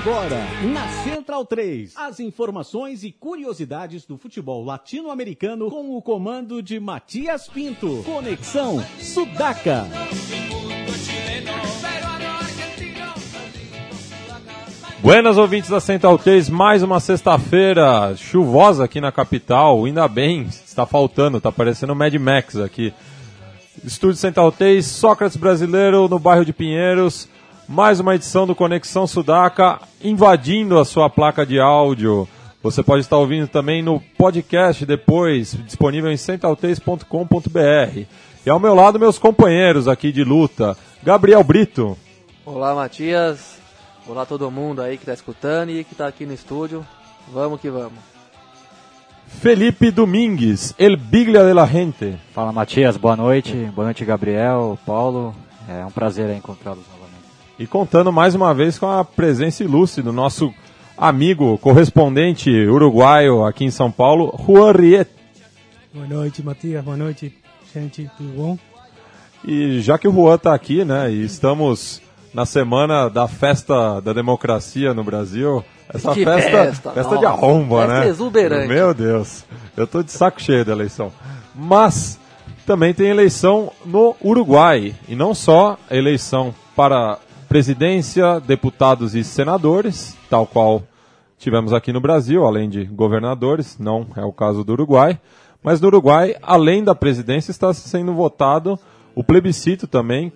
Agora, na Central 3, as informações e curiosidades do futebol latino-americano com o comando de Matias Pinto. Conexão Sudaca. Buenas ouvintes da Central 3, mais uma sexta-feira chuvosa aqui na capital, ainda bem, está faltando, está parecendo Mad Max aqui. Estúdio Central 3, Sócrates Brasileiro, no bairro de Pinheiros, mais uma edição do Conexão Sudaca, invadindo a sua placa de áudio. Você pode estar ouvindo também no podcast depois, disponível em central3.com.br. E ao meu lado, meus companheiros aqui de luta, Gabriel Brito. Olá, Matias. Olá todo mundo aí que está escutando e que está aqui no estúdio. Vamos que vamos. Felipe Domingues, El Biglia de la Gente. Fala Matias, boa noite. Boa noite, Gabriel, Paulo. É um prazer encontrá-los. E contando mais uma vez com a presença ilustre do nosso amigo, correspondente uruguaio aqui em São Paulo, Juan Riet. Boa noite, Matias. Boa noite, gente. Tudo bom? E já que o Juan está aqui, né, e estamos na semana da festa da democracia no Brasil. Essa Que festa, festa, festa de arromba, festa né? exuberante. Meu Deus, eu tô de saco cheio da eleição. Mas também tem eleição no Uruguai e não só a eleição para presidência, deputados e senadores, tal qual tivemos aqui no Brasil, além de governadores, não é o caso do Uruguai. Mas no Uruguai, além da presidência, está sendo votado o plebiscito também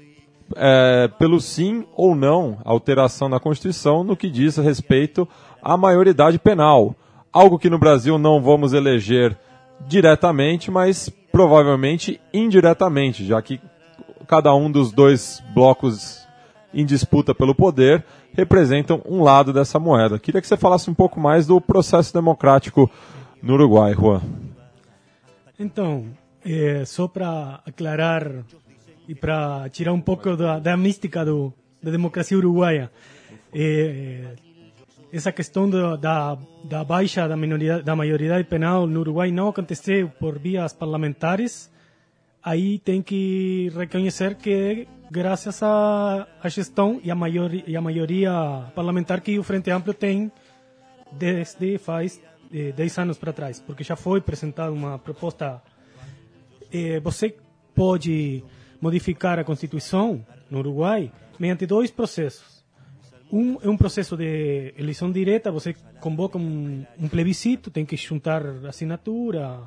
é, pelo sim ou não alteração na Constituição no que diz respeito à maioridade penal. Algo que no Brasil não vamos eleger diretamente, mas provavelmente indiretamente, já que cada um dos dois blocos em disputa pelo poder representam um lado dessa moeda. Queria que você falasse um pouco mais do processo democrático no Uruguai, Juan. Então, é, só para aclarar e para tirar um pouco da, da mística do, da democracia uruguaia, é, essa questão da, da, da baixa da, minoria, da maioridade penal no Uruguai não aconteceu por vias parlamentares. Aí tem que reconhecer que graças à, gestão e à, maior, maioria parlamentar que o Frente Amplio tem desde faz eh, 10 anos para trás, porque já foi apresentada uma proposta. Eh, você pode modificar a Constituição no Uruguai mediante dois processos. Um é um processo de eleição direta, você convoca um, um plebiscito, tem que juntar assinatura,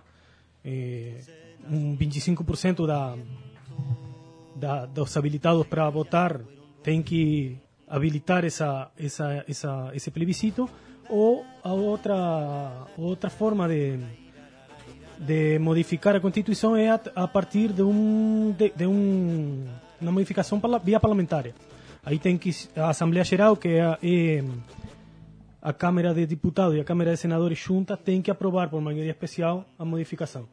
eh, um 25% da, da, dos habilitados para votar tem que habilitar essa, essa, essa, esse plebiscito, ou a outra, outra forma de, de modificar a Constituição é a, a partir de, um, de, de um, uma modificação via parlamentar. Aí tem que a Assembleia Geral, que é a, é a Câmara de Deputados e a Câmara de Senadores juntas, tem que aprovar por maioria especial a modificação.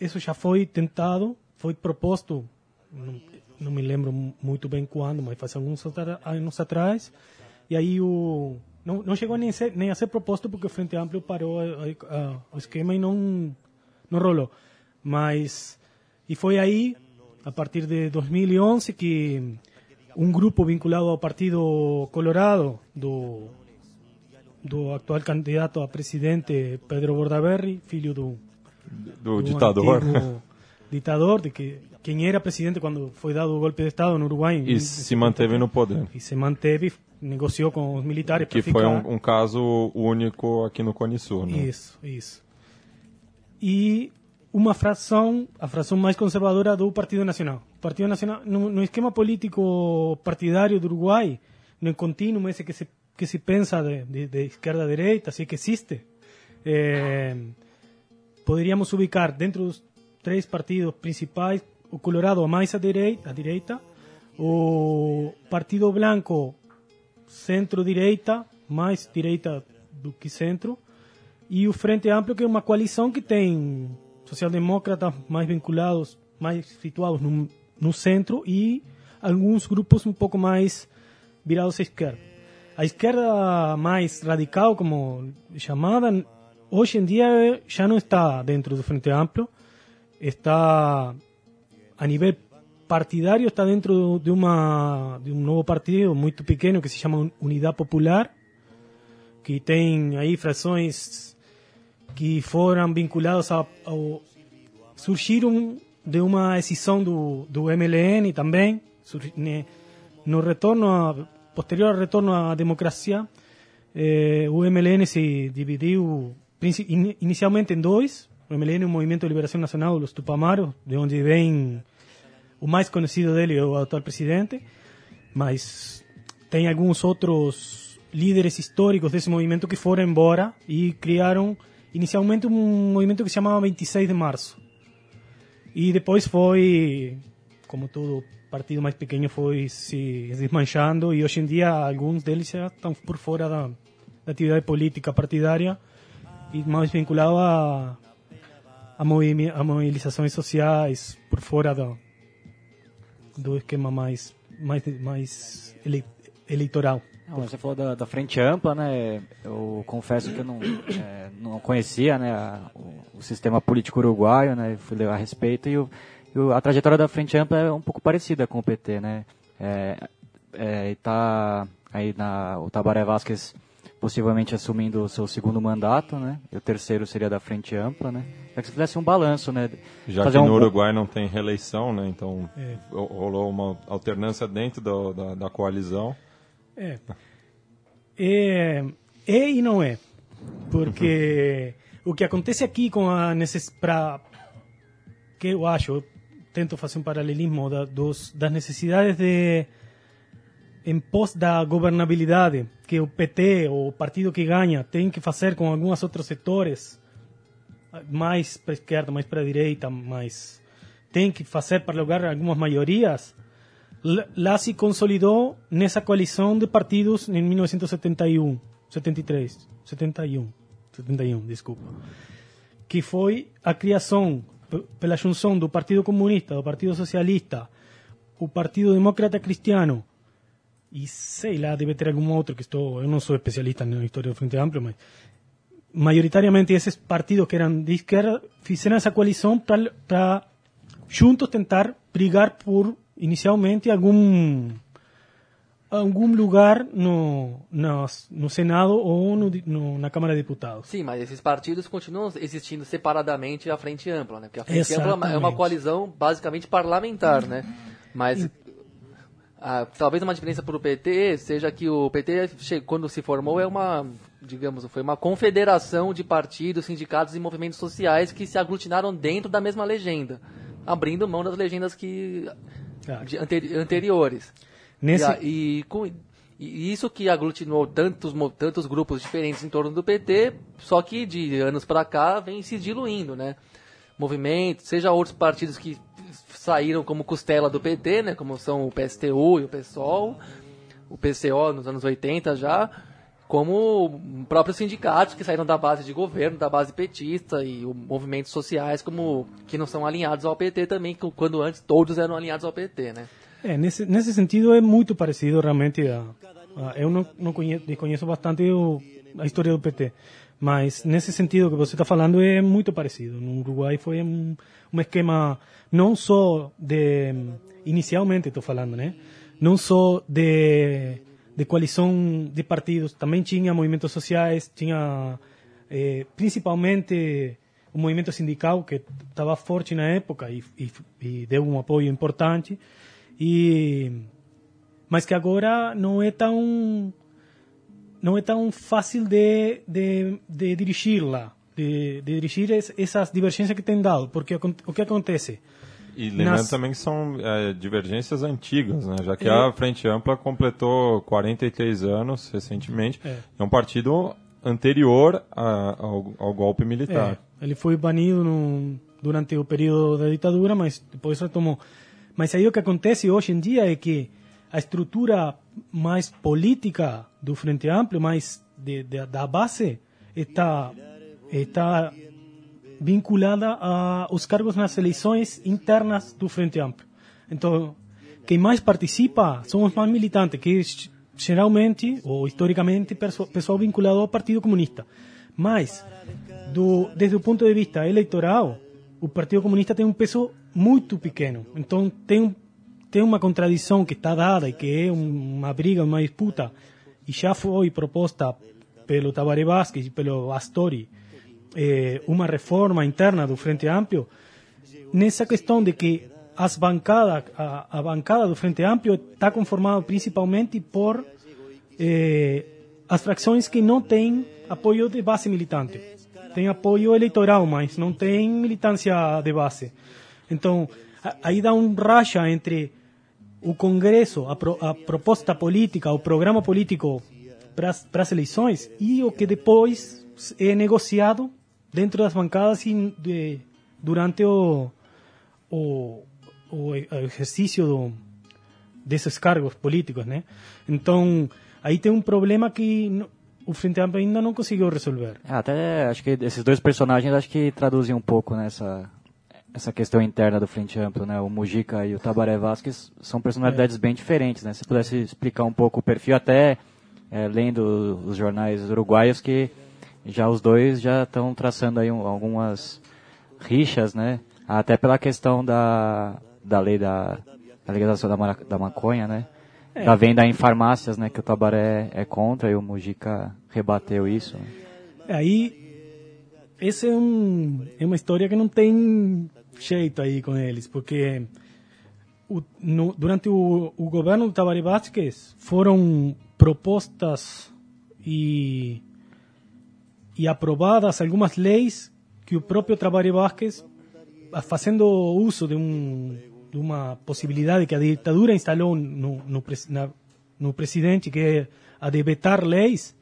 Isso já foi tentado, foi proposto, não, não me lembro muito bem quando, mas faz alguns anos atrás, e aí o não, não chegou nem, ser, nem a ser proposto porque o Frente Amplio parou a- a- a- o esquema e não, não rolou. Mas, e foi aí, a partir de 2011, que um grupo vinculado ao Partido Colorado, do, do actual candidato a presidente Pedro Bordaberry, filho do, Do do ditador. antigo ditador, de que quem era presidente quando foi dado o golpe de Estado no Uruguai. E se manteve no poder. E se manteve, negociou com os militares Que foi um, um caso único aqui no Cone Sul, né? Isso, isso. E uma fração, a fração mais conservadora do Partido Nacional. O Partido Nacional, no, no esquema político partidário do Uruguai, no contínuo esse que se, que se pensa de, de, de esquerda a direita, si que existe, eh, poderíamos ubicar dentro dos três partidos principais o Colorado mais à direita, à direita o Partido Blanco centro-direita, mais direita do que centro, e o Frente Amplio, que é uma coalição que tem social-demócratas mais vinculados, mais situados no, no centro, e alguns grupos um pouco mais virados à esquerda. A esquerda mais radical, como chamada, hoje em dia já não está dentro do Frente Amplio, está a nível partidário, está dentro de, uma, de um novo partido muito pequeno que se chama Unidade Popular, que tem aí frações que foram vinculadas ao surgiram de uma decisão do, do MLN também, no retorno a, posterior ao retorno à democracia, eh, o MLN se dividiu inicialmente em dois. O MLN é o Movimento de Liberação Nacional dos Tupamaros, de onde vem o mais conhecido dele, o atual presidente, mas tem alguns outros líderes históricos desse movimento que foram embora e criaram inicialmente um movimento que se chamava 26 de Março. E depois foi, como todo partido mais pequeno, foi se desmanchando e hoje em dia alguns deles já estão por fora da, da atividade política partidária e mais vinculado a, a, mobilizações sociais por fora do, do esquema mais, mais, mais ele, eleitoral. Não, você falou da, da, frente ampla, né? Eu confesso que eu não, é, não conhecia né, a, o, o, sistema político uruguaio, né? Fui ler a respeito e, o, a trajetória da frente ampla é um pouco parecida com o PT, né? É, é, tá aí na, o Tabaré Vázquez possivelmente assumindo o seu segundo mandato, né? E o terceiro seria da Frente Ampla, né? É que você fizesse um balanço, né? Já Fazer que no um... Uruguai não tem reeleição, né? Então é. rolou uma alternância dentro do, da, da coalizão. É. é. É e não é. Porque o que acontece aqui com a necessidade... Que eu acho, eu tento fazer um paralelismo da, dos, das necessidades de em pós da governabilidade que o PT, o partido que ganha, tem que fazer com alguns outros setores, mais para a esquerda, mais para a direita, mais tem que fazer para lograr algumas maiorias, lá se consolidou nessa coalição de partidos em 1971, 73, 71, 71, desculpa, que foi a criação pela junção do Partido Comunista, do Partido Socialista, o Partido Demócrata Cristiano e sei lá, deve ter algum outro que estou, eu não sou especialista na história do Frente Amplio, mas maioritariamente esses partidos que eram de esquerda fizeram essa coalição para juntos tentar brigar por inicialmente algum algum lugar no, no, no Senado ou no, no, na Câmara de Deputados. Sim, mas esses partidos continuam existindo separadamente à Frente Ampla, né? Porque a Frente. Ampla é uma coalizão basicamente parlamentar, né? Mas ah, talvez uma diferença para o PT seja que o PT, quando se formou, é uma, digamos, foi uma confederação de partidos, sindicatos e movimentos sociais que se aglutinaram dentro da mesma legenda, abrindo mão das legendas que de, anteri anteriores. Nesse... E, e, com, e, isso que aglutinou tantos, tantos grupos diferentes em torno do PT, só que de anos para cá vem se diluindo, né? Movimentos, seja outros partidos que saíram como costela do PT, né, como são o PSTU e o PSOL, o PCO nos anos 80 já, como próprios sindicatos que saíram da base de governo, da base petista e movimentos sociais como que não são alinhados ao PT também, quando antes todos eram alinhados ao PT, né? É, nesse, nesse sentido é muito parecido realmente a, a eu não, não conheço, desconheço bastante o, a história do PT, mas nesse sentido que você está falando é muito parecido. No Uruguai foi um, um esquema não só de inicialmente estou falando, né? Não só de de coalição de partidos, também tinha movimentos sociais, tinha eh, principalmente o movimento sindical que estava forte na época e, e, e, deu um apoio importante e mas que agora não é tão não é tão fácil de, de, de dirigir lá, de, de dirigir es, essas divergências que tem dado, porque o que acontece? E lembrando Nas... também que são é, divergências antigas, né? já que é. a Frente Ampla completou 43 anos recentemente. É, é um partido anterior a, ao, ao, golpe militar. É, ele foi banido no, durante o período da ditadura, mas depois retomou. Mas aí o que acontece hoje em dia é que a estrutura mais política do Frente Amplio, mais de, de, da base, está, está vinculada aos cargos nas eleições internas do Frente Amplio. Então, quem mais participa são os mais militantes, que geralmente, ou historicamente, pessoal vinculado ao Partido Comunista. Mas, do, desde o ponto de vista eleitoral, o Partido Comunista tem um peso muito pequeno. Então, tem um tem uma contradição que está dada e que é uma briga, uma disputa, e já foi proposta pelo Tabaré Vázquez e pelo Astori eh, uma reforma interna do Frente Amplio, nessa questão de que as bancadas, a, a bancada do Frente Amplio está conformada principalmente por eh, as frações que não têm apoio de base militante. Tem apoio eleitoral, mas não tem militância de base. Então, aí dá um racha entre o Congresso, a, pro, a proposta política, o programa político para as eleições e o que depois é negociado dentro das bancadas e de, durante o, o, o exercício do, desses cargos políticos, né? Então, aí tem um problema que o Frente Amplo ainda não conseguiu resolver. É, até acho que esses dois personagens acho que traduzem um pouco nessa essa questão interna do Frente Amplo, né? O Mujica e o Tabaré Vasquez são personalidades é. bem diferentes, né? Se pudesse explicar um pouco o perfil, até é, lendo os jornais uruguaios, que já os dois já estão traçando aí um, algumas rixas, né? Até pela questão da, da lei da, da legalização da, da maconha, né? É. Da venda em farmácias, né? Que o Tabaré é contra e o Mujica rebateu isso. É, aí, essa é, um, é uma história que não tem jeito aí com eles, porque o, no, durante o, o, governo do Tabaré Vázquez foram propostas e, e aprovadas algumas leis que o próprio Tabaré Vázquez, fazendo uso de, um, de uma possibilidade que a ditadura instalou no, no, na, no presidente, que é a de vetar leis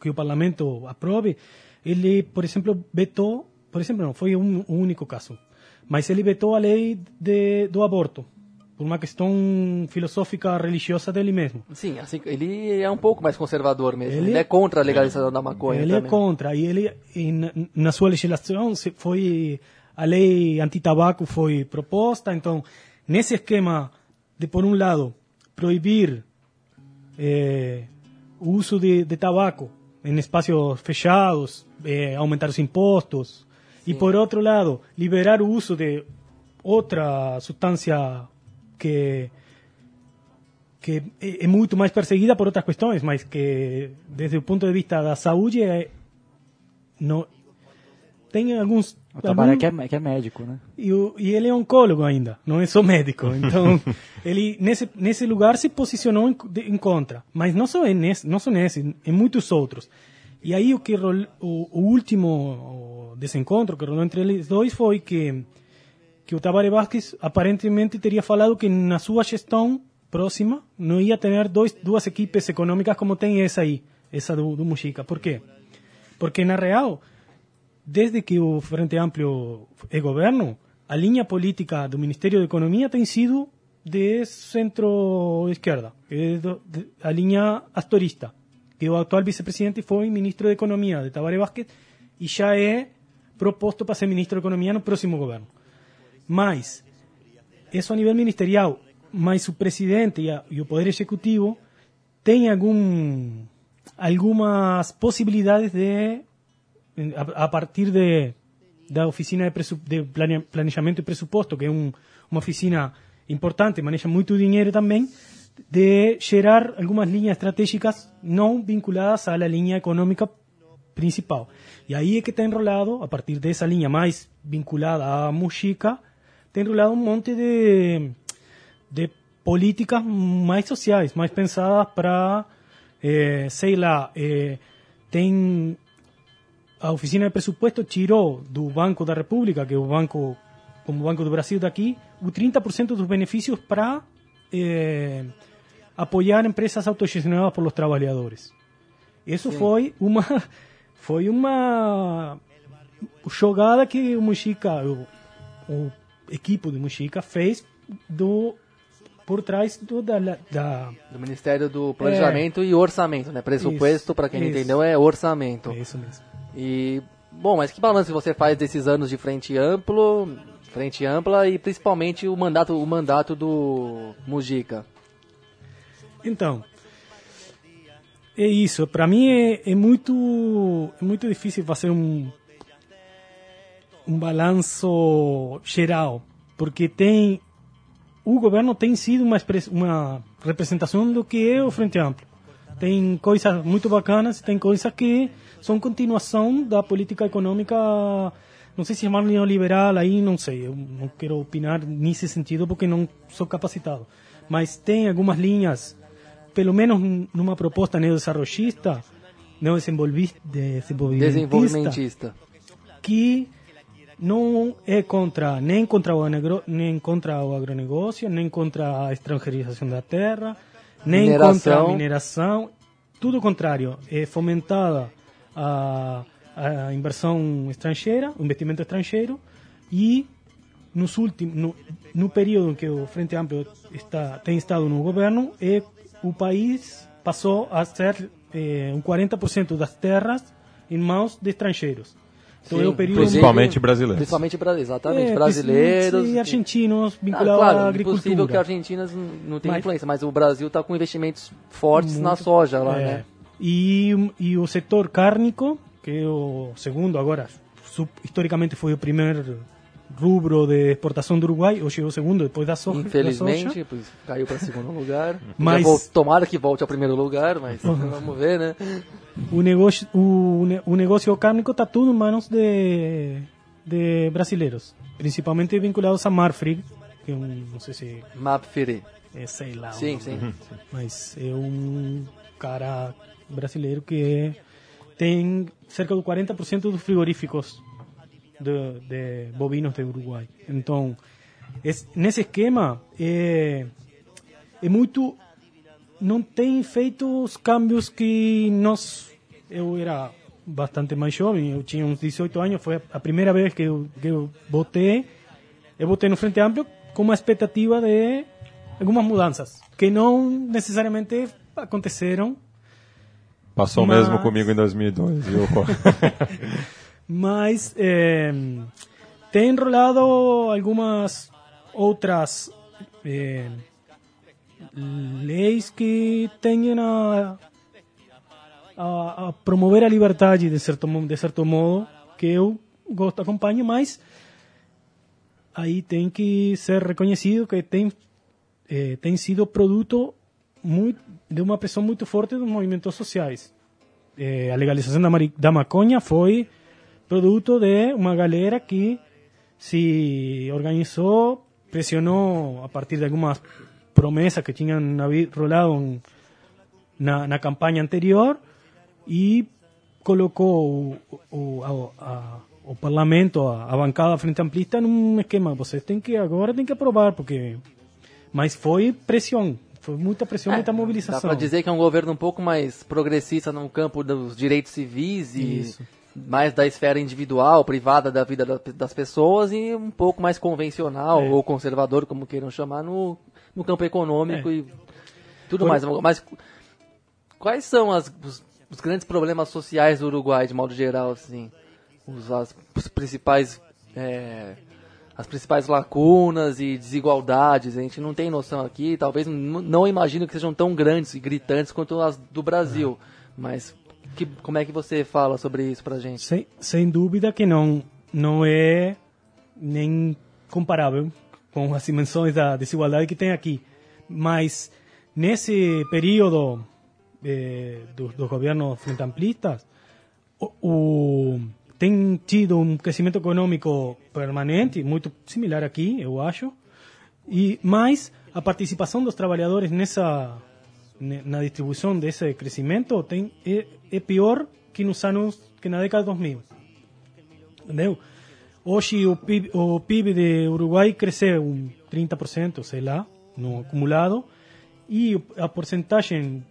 que o parlamento aprove, ele, por exemplo, vetou, por exemplo, não, foi um, um único caso, mas ele vetou a lei de, do aborto por uma questão filosófica religiosa dele mesmo. Sim, assim, ele é um pouco mais conservador mesmo. Ele, ele é contra a legalização da maconha. Ele é também. é contra e ele na, sua legislação foi a lei antitabaco foi proposta. Então, nesse esquema de por um lado proibir eh, o uso de, de tabaco em espaços fechados, eh, aumentar os impostos, y por otro lado, liberar uso de otra sustancia que que é muito mais perseguida por outras questões, mas que desde o ponto de vista da saúde é, não tem alguns o trabalho algum, que, é, que é médico, né? E, o, e ele é oncólogo ainda, não é só médico. Então ele nesse nesse lugar se posicionou em, em contra, mas não só nesse, não só nesse, em muitos outros. E aí o que o, o último desencontro que rolou entre eles dois foi que que o Tabaré Vázquez aparentemente teria falado que na sua gestão próxima não ia ter dois, duas equipes econômicas como tem essa aí, essa do, do Mujica. Por quê? Porque na real, desde que o Frente Amplio é governo, a linha política do Ministério da Economia tem sido de centro-esquerda, a linha astorista que o atual vice-presidente foi ministro de Economia de Tabaré Vázquez e já é proposto para ser ministro de Economia no próximo governo. Mas, isso a nível ministerial, mas o presidente e, o Poder Executivo têm algum, algumas possibilidades de, a, a partir de, da oficina de, de planejamento e presupuesto, que é um, uma oficina importante, maneja muito dinheiro também, de gerar algunas líneas estratégicas no vinculadas a la línea económica principal. Y ahí es que está enrolado, a partir de esa línea más vinculada a Mujica, está enrolado un monte de, de políticas más sociales, más pensadas para, eh, sei lá, eh, tem a oficina de presupuesto tirou do Banco da República, que é o banco, como o Banco do Brasil daqui, o 30% dos benefícios para eh, apoiar empresas autogestionadas por los trabajadores. Isso Sim. foi uma foi uma jogada que o Muxica, o, o equipe do Muxica fez do por trás do, da, da, do Ministério do Planejamento é, e Orçamento, né? Pressuposto, para quem isso, entendeu, é orçamento. É isso mesmo. E bom, mas que balanço você faz desses anos de frente amplo, frente ampla e principalmente o mandato, o mandato do Mujica? Então, é isso. Para mim é, é, muito é muito difícil fazer um um balanço geral, porque tem o governo tem sido uma uma representação do que é o Frente Amplo. tem coisas muito bacanas, tem coisas que são continuação da política econômica, não sei se chamar neoliberal, aí não sei, eu não quero opinar nesse sentido porque não sou capacitado. Mas tem algumas linhas, pelo menos numa proposta neodesenvolvista, neodesenvolvimentista, que não é contra nem contra o agro, nem contra o agronegócio, nem contra a estrangeirização da terra, nem mineração. contra a mineração, tudo o contrário, é fomentada a, a inversão estrangeira, o investimento estrangeiro e nos últimos no, no período em que o Frente Amplio está tem estado no governo, é o país passou a ser é, um 40% das terras em mãos de estrangeiros. Então Sim, é o período principalmente brasileiros. Principalmente exatamente, é, brasileiros e argentinos vinculados ah, claro, à agricultura. É possível que argentinas não tenham influência, mas o Brasil está com investimentos fortes muito, na soja lá, é. né? E, e o setor cárnico, que é o segundo agora, historicamente foi o primeiro rubro de exportação do Uruguai, hoje é o segundo, depois da soja. Infelizmente, pois, caiu para segundo lugar. mas, tomara que volte ao primeiro lugar, mas uhum. vamos ver, né? O negócio, o, o negócio cárnico está tudo em mãos de, de brasileiros, principalmente vinculados a Marfrig, que é um, não sei se... Mapfiri. É, sei lá. Sim, sim. Mas é um cara brasileiro que tem cerca de 40% dos frigoríficos de, de, bovinos de Uruguai. Então, es, nesse esquema, é, é muito. Não tem feito os cambios que nós. Eu era bastante mais jovem, eu tinha uns 18 anos, foi a primeira vez que eu, que eu votei. Eu votei no Frente Amplio com uma expectativa de algumas mudanças, que não necessariamente aconteceram. Passou mas... mesmo comigo em 2002, viu? Mas eh, tem enrolado algumas outras eh, leis que tendem a, a, a, promover a liberdade de certo, de certo modo, que eu gosto, acompanho, mas aí tem que ser reconhecido que tem, eh, tem sido produto muito, de uma pressão muito forte dos movimentos sociais. Eh, a legalização da, da maconha foi producto de una galera que se organizó, presionó a partir de algunas promesas que tenían rolado en la campaña anterior y colocó o, parlamento, a, bancada frente amplista un esquema, vocês têm que agora tem que aprovar porque mas foi pressão, foi muita pressão, é, muita mobilização. Dá para dizer que é um governo um pouco mais progressista no campo dos direitos civis e Isso mais da esfera individual, privada da vida das pessoas e um pouco mais convencional é. ou conservador, como queiram chamar, no, no campo econômico é. e tudo Por... mais. Mas quais são as, os, os, grandes problemas sociais do Uruguai, de modo geral, assim? Os, as, os principais... É, as principais lacunas e desigualdades, a gente não tem noção aqui, talvez não imagino que sejam tão grandes e gritantes quanto as do Brasil, mas que, como é que você fala sobre isso para gente? Sem, sem dúvida que não, não é nem comparável com as dimensões da desigualdade que tem aqui. Mas nesse período eh, dos, dos governos frente amplistas, o, o, tem tido um crescimento econômico permanente, muito similar aqui, eu acho, e mais a participação dos trabalhadores nessa na distribuição desse crescimento tem, é, é pior que nos anos que na década de 2000. Entendeu? Hoje o PIB, o PIB de Uruguai cresceu um 30%, sei lá, no acumulado, e a porcentagem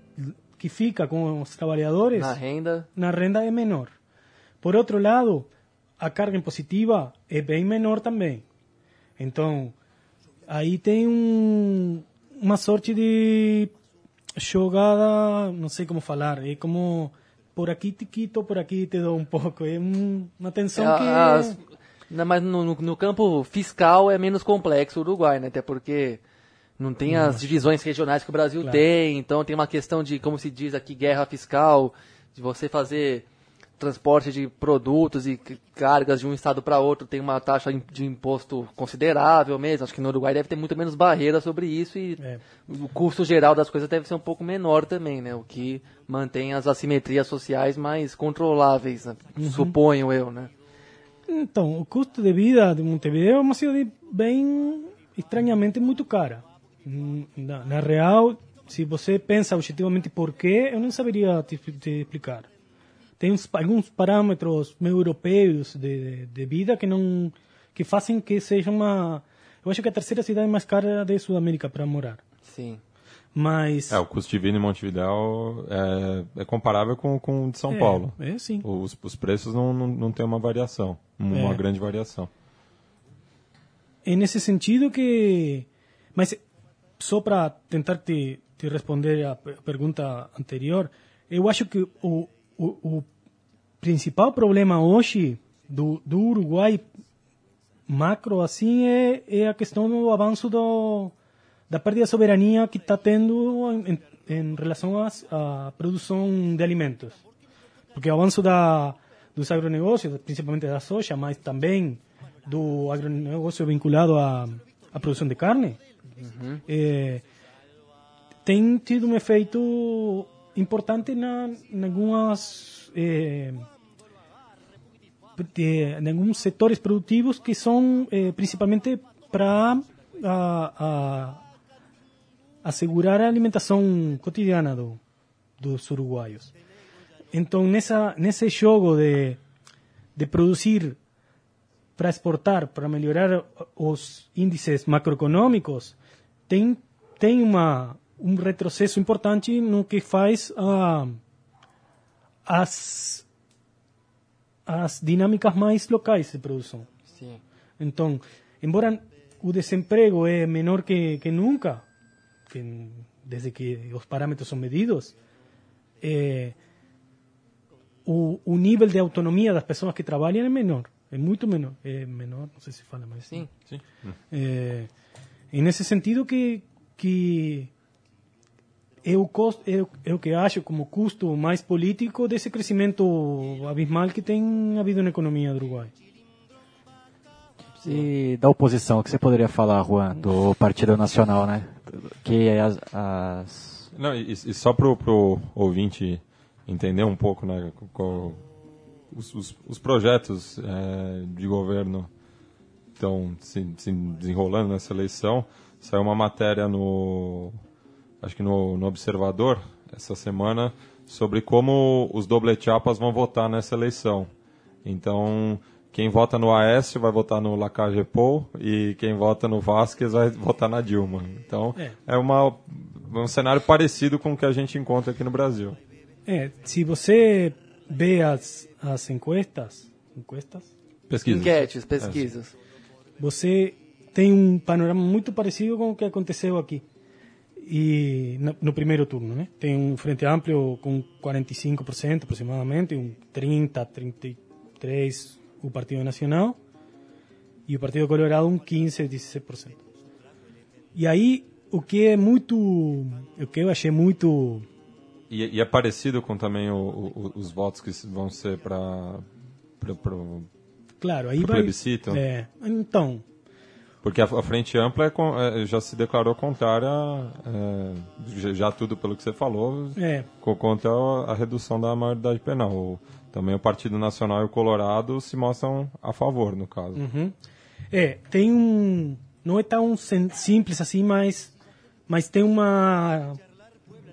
que fica com os trabalhadores na renda na renda é menor. Por outro lado, a carga impositiva é bem menor também. Então, aí tem um, uma sorte de jogada, não sei como falar, é como por aqui te quito, por aqui te dou um pouco, é uma tensão é, que... As, não, mas no, no, no, campo fiscal é menos complexo o Uruguai, né? Até porque não tem as divisões regionais que o Brasil claro. tem, então tem uma questão de, como se diz aqui, guerra fiscal, de você fazer transporte de produtos e cargas de um estado para outro tem uma taxa de imposto considerável mesmo. Acho que no Uruguai deve ter muito menos barreira sobre isso e é. o custo geral das coisas deve ser um pouco menor também, né? O que mantém as assimetrias sociais mais controláveis, né? uhum. suponho eu, né? Então, o custo de vida de Montevideo é uma cidade bem estranhamente muito cara. Na, na real, se você pensa objetivamente por quê, eu não saberia te, te explicar tem uns, alguns parâmetros meio europeus de, de, vida que não que fazem que seja uma eu acho que a terceira cidade mais cara da Sudamérica para morar. Sim. Mas é o custo de vida em Montevideo é, é comparável com com o de São é, Paulo. é sim. Os, os preços não, não, não tem uma variação uma é. grande variação. É nesse sentido que mas só para tentar te, te responder a pergunta anterior eu acho que o o, o principal problema hoje do, do Uruguai macro assim é, é a questão do avanço do, da perda de soberania que está tendo em, em relação à produção de alimentos. Porque o avanço da, dos agronegócios, principalmente da soja, mas também do agronegócio vinculado à, à produção de carne, uhum. é, tem tido um efeito importante na, em algumas eh, de, em alguns setores produtivos que são eh, principalmente para assegurar a alimentação cotidiana do, dos uruguaios. Então, nessa, nesse jogo de, de produzir para exportar, para melhorar os índices macroeconômicos, tem, tem uma, um retrocesso importante no que faz a as as dinâmicas mais locais de produção. Sim. Então, embora o desemprego é menor que, que nunca, que desde que os parâmetros são medidos, é, o, o nível de autonomia das pessoas que trabalham é menor, é muito menor, é menor, não sei se fala mais. Sim, sim. É, e nesse sentido que que é o, custo, é, é o que acho como custo mais político desse crescimento abismal que tem havido na economia do Uruguai. E da oposição, o que você poderia falar, Juan, do Partido Nacional, né? Que as... as... Não, e, e só para o ouvinte entender um pouco, né, com, os, os, os, projetos é, de governo estão se, se desenrolando nessa eleição, saiu uma matéria no acho que no, no Observador, essa semana, sobre como os doble chapas vão votar nessa eleição. Então, quem vota no Aécio vai votar no Lacage Pou e quem vota no Vasquez vai votar na Dilma. Então, é, é uma, um cenário parecido com o que a gente encontra aqui no Brasil. É, se você vê as, as encuestas, encuestas? Pesquisas. Enquetes, pesquisas. É. Você tem um panorama muito parecido com o que aconteceu aqui e no, no, primeiro turno, né? Tem um frente amplo com 45% aproximadamente, um 30, 33 o Partido Nacional e o Partido Colorado um 15, 16%. E aí o que é muito, o que eu achei muito e, e é parecido com também o, o, os votos que vão ser para claro aí vai plebiscito. É, então porque a, a frente ampla é, é, já se declarou contrária, é, já tudo pelo que você falou, é. contra a, a, redução da maioridade penal. O, também o Partido Nacional e o Colorado se mostram a favor, no caso. Uhum. É, tem um... Não é tão simples assim, mas, mas tem uma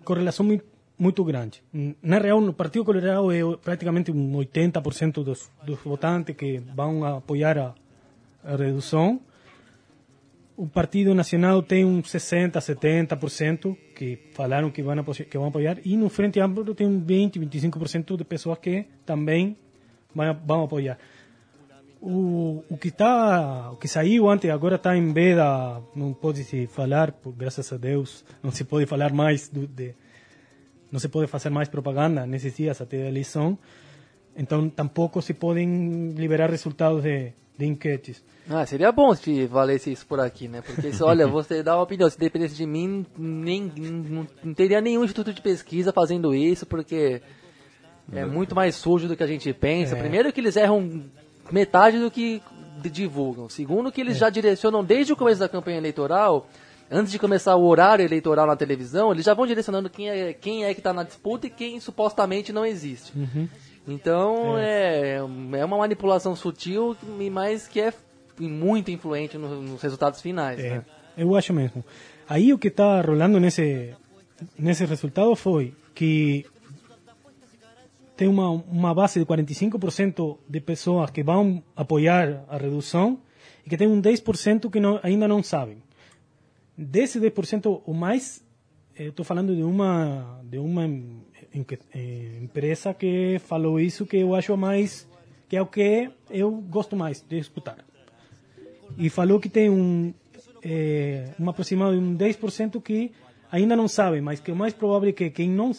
correlação muito, muito grande. Na real, no Partido Colorado é praticamente um 80% dos, dos votantes que vão apoiar a, a redução o Partido Nacional tem uns 60, 70% que falaram que vão, que vão apoiar, e no Frente Amplo tem um 20, 25% de pessoas que também vão, vão apoiar. O, o que tá, o que saiu antes agora está em veda, não pode se falar, por, graças a Deus, não se pode falar mais do, de, não se pode fazer mais propaganda nesses dias até a eleição. Então tampouco se podem liberar resultados de, de enquetes. Ah, seria bom se valesse isso por aqui, né? Porque, se, olha, você dá uma opinião, se dependesse de mim, nem, não, não teria nenhum instituto de pesquisa fazendo isso, porque É muito mais sujo do que a gente pensa. É. Primeiro que eles erram metade do que divulgam. Segundo que eles é. já direcionam desde o começo da campanha eleitoral, antes de começar o horário eleitoral na televisão, eles já vão direcionando quem é, quem é que está na disputa e quem supostamente não existe. Uhum. Então é. é. é uma manipulação sutil, mas que é muito influente no, nos resultados finais. É, né? Eu acho mesmo. Aí o que está rolando nesse, nesse resultado foi que tem uma, uma base de 45% de pessoas que vão apoiar a redução e que tem um 10% que não, ainda não sabem. Desse 10%, o mais, estou falando de uma, de uma eh, empresa que falou isso que eu acho mais, que é o que eu gosto mais de escutar. E falou que tem um, é, um aproximado de um 10% que ainda não sabe, mas que o mais provável é que quem não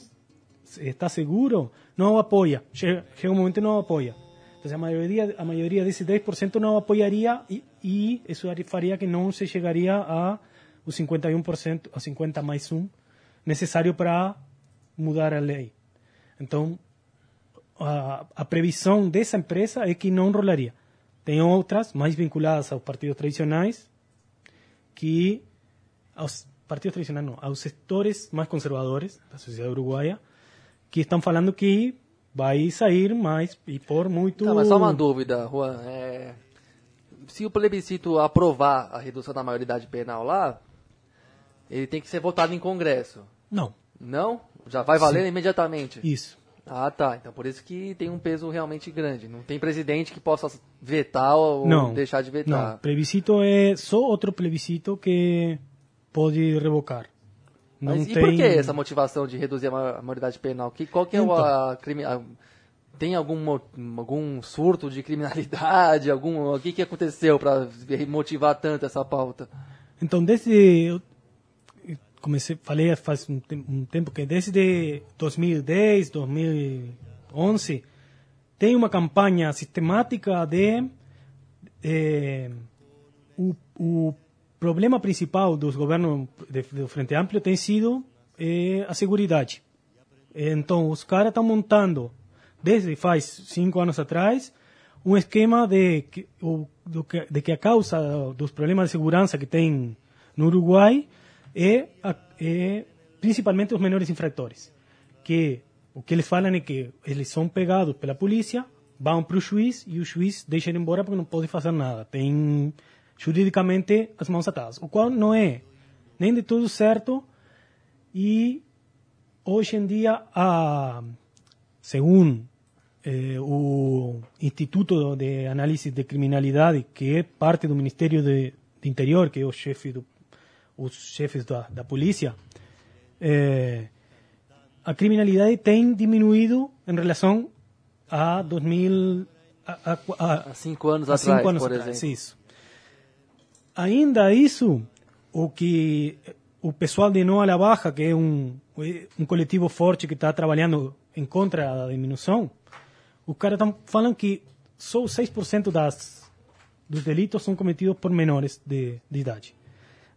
está seguro não apoia. Chega, um momento não apoia. Então, a maioria, a maioria desse 10% não apoiaria e, e isso faria que não se chegaria a os 51%, a 50 mais 1 necessário para mudar a lei. Então, a, a previsão dessa empresa é que não rolaria. Tem outras, mais vinculadas aos partidos tradicionais, que aos partidos tradicionais não, aos setores mais conservadores da sociedade uruguaia, que estão falando que vai sair mais e por muito... Tá, mas só uma dúvida, Juan. É... Se o plebiscito aprovar a redução da maioridade penal lá, ele tem que ser votado em Congresso. Não. Não? Já vai valer Sim. imediatamente? Isso. Ah, tá. Então por isso que tem um peso realmente grande. Não tem presidente que possa vetar ou não, deixar de vetar. Não, plebiscito é só outro plebiscito que pode revocar. Não Mas tem... e por que essa motivação de reduzir a maioridade penal? Que, qual que é então, a, a, tem algum, algum surto de criminalidade? Algum, o que, que aconteceu para motivar tanto essa pauta? Então, desde comecei, falei faz um, um tempo que desde 2010, 2011, tem uma campanha sistemática de eh, o, o, problema principal dos governos do Frente Amplio tem sido eh, a segurança. Então, os caras estão montando, desde faz cinco anos atrás, um esquema de que, de que a causa dos problemas de segurança que tem no Uruguai é, é principalmente os menores infratores, que o que eles falam é que eles são pegados pela polícia, vão para o juiz e o juiz deixa ele embora porque não pode fazer nada. Tem juridicamente as mãos atadas, o qual não é nem de tudo certo e hoje em dia, a, segundo eh, o Instituto de Análise de Criminalidade, que é parte do Ministério de, de Interior, que é o chefe do os chefes da, da polícia, é, a criminalidade tem diminuído em relação a 2000 a, a, a cinco anos a atrás, cinco anos por atrás, exemplo. Isso. Ainda isso, o que o pessoal de Noa La Baja, que é um, um coletivo forte que está trabalhando em contra da diminuição, os caras estão falando que só 6% das, dos delitos são cometidos por menores de, de idade.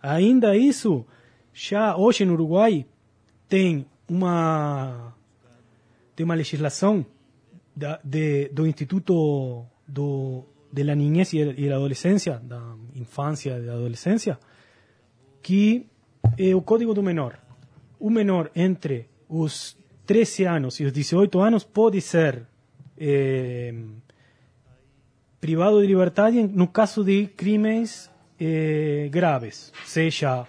Ainda isso, já hoje no Uruguai tem uma tem uma legislação da, de, do Instituto do, de la Niñez e da Adolescência, da infância e da adolescência, que é o Código do Menor. O menor entre os 13 anos e os 18 anos pode ser eh, privado de liberdade no caso de crimes eh, graves, seja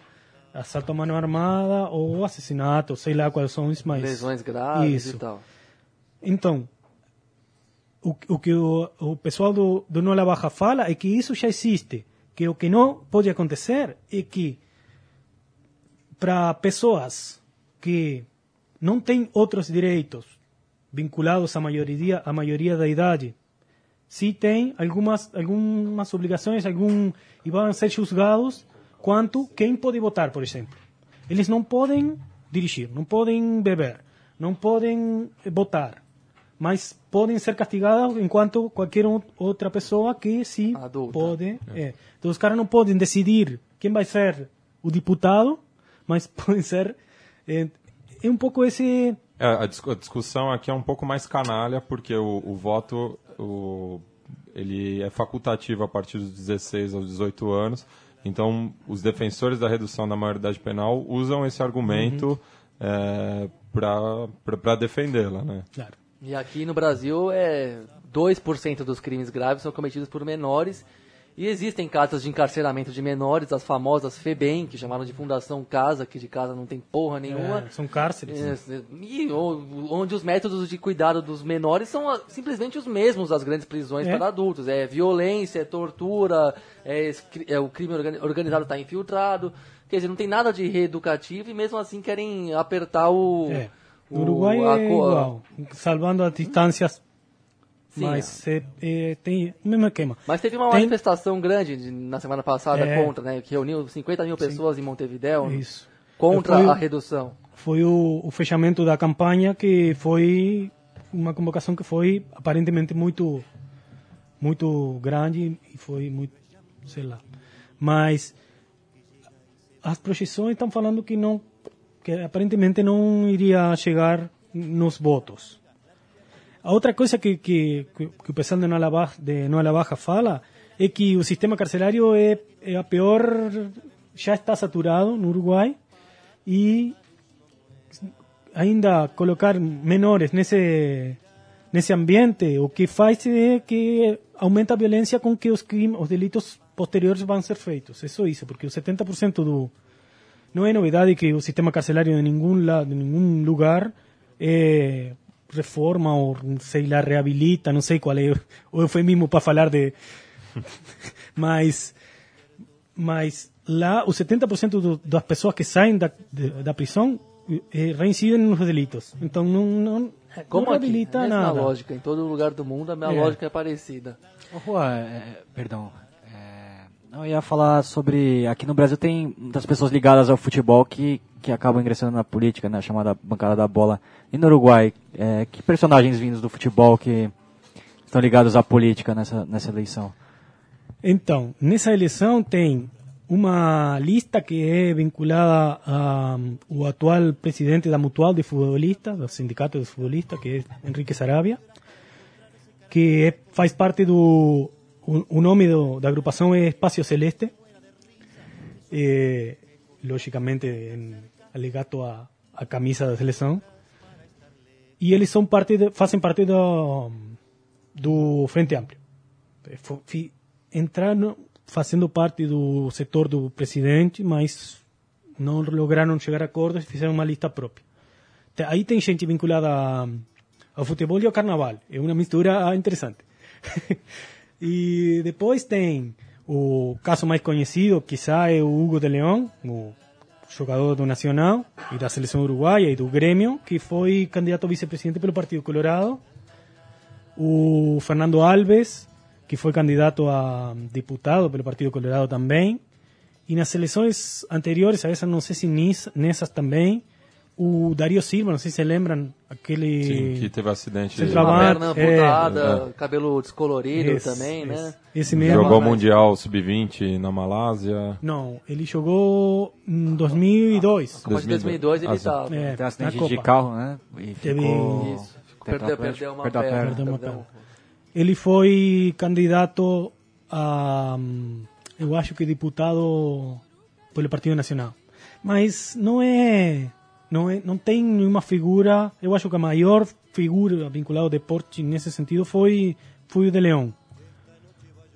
assalto a mano armada ou assassinato, sei lá quais são os mais... Lesões graves Isso. e tal. Então, o, o que o, o pessoal do, do Nola Baja fala é que isso já existe, que o que não pode acontecer é que para pessoas que não têm outros direitos vinculados à maioria, à maioria da idade, sí tem algumas, algumas obrigações, algum, e vão ser julgados quanto quem pode votar, por exemplo. Eles não podem dirigir, não podem beber, não podem votar, mas podem ser castigados enquanto qualquer outra pessoa que sim Adulta. pode. É. Então os caras não podem decidir quem vai ser o deputado, mas podem ser. É, é um pouco esse a, discussão aqui é um pouco mais canalha, porque o, o voto o, ele é facultativo a partir dos 16 aos 18 anos. Então, os defensores da redução da maioridade penal usam esse argumento uhum. é, para defendê-la. Né? Claro. E aqui no Brasil, é 2% dos crimes graves são cometidos por menores e existem cartas de encarceramento de menores, as famosas FEBEM, que chamaram de Fundação Casa, que de casa não tem porra nenhuma. É, são cárceres. É, e, onde os métodos de cuidado dos menores são ah, simplesmente os mesmos das grandes prisões é. para adultos. É violência, é tortura, é, é o crime organizado está infiltrado. Quer dizer, não tem nada de reeducativo e mesmo assim querem apertar o... É. No Uruguai o, é igual, salvando as distâncias Sim, mas é. É, tem o mesmo esquema. Mas teve uma tem... manifestação grande na semana passada é, contra, né? Que reuniu 50 mil pessoas sim. em Montevideo Isso. contra foi, a redução. Foi o, o, fechamento da campanha que foi uma convocação que foi aparentemente muito muito grande e foi muito, sei lá. Mas as projeções estão falando que não que aparentemente não iria chegar nos votos otra cosa que, que, que, que o pessoal de Noa Baja, de Noa Baja fala é que o sistema carcelario é, é a peor, já está saturado no Uruguai e ainda colocar menores nesse nesse ambiente o que faz é que aumenta a violência com que os crimes, os delitos posteriores vão ser feitos. Isso isso, porque o 70% do não é novidade que o sistema carcelario de nenhum lado, de nenhum lugar é reforma ou sei lá, reabilita, não sei qual é o eufemismo para falar de. mas, mas lá, o 70% do, das pessoas que saem da, de, da prisão eh, reincidem nos delitos. Então não, não, Como não reabilita aqui? nada. lógica, em todo lugar do mundo a minha é. lógica é parecida. Oh, Juan, é, perdão, eu ia falar sobre. Aqui no Brasil tem muitas pessoas ligadas ao futebol que, que acabam ingressando na política, né? Chamada bancada da bola. E no Uruguai, é, que personagens vindos do futebol que estão ligados à política nessa, nessa eleição? Então, nessa eleição tem uma lista que é vinculada ao atual presidente da Mutual de Futbolistas, do Sindicato de Futbolistas, que é Enrique Sarabia, que é, faz parte do o, nome do, da agrupação é Espaço Celeste, logicamente em alegato a, a camisa da seleção. E eles são parte de, fazem parte do, do Frente Amplio. Entraram fazendo parte do setor do presidente, mas não lograram chegar a acordos e fizeram uma lista própria. Aí tem gente vinculada ao futebol e ao carnaval. É uma mistura interessante. E depois tem o caso mais conhecido, quizá é o Hugo de León, o jogador do Nacional e da seleção uruguaia e do Grêmio, que foi candidato a vice-presidente pelo Partido Colorado. O Fernando Alves, que foi candidato a deputado pelo Partido Colorado também. E nas eleições anteriores, a essas não sei se nessas também, o Dario Silva, não sei se lembram, aquele... Sim, que teve acidente. Uma perna amputada, é, cabelo descolorido esse, também, esse, né? Esse mesmo. Jogou o Mundial Sub-20 na Malásia. Não, ele jogou em 2002. Como de 2002 ele estava. É, teve acidente de carro, né? E teve... Ficou... Isso, perdeu, perdeu uma perna. Perdeu uma perna. Ele foi candidato a, eu acho que deputado pelo Partido Nacional. Mas não é não, é, não tem nenhuma figura. Eu acho que a maior figura vinculada ao deporte nesse sentido foi, foi o de Leão.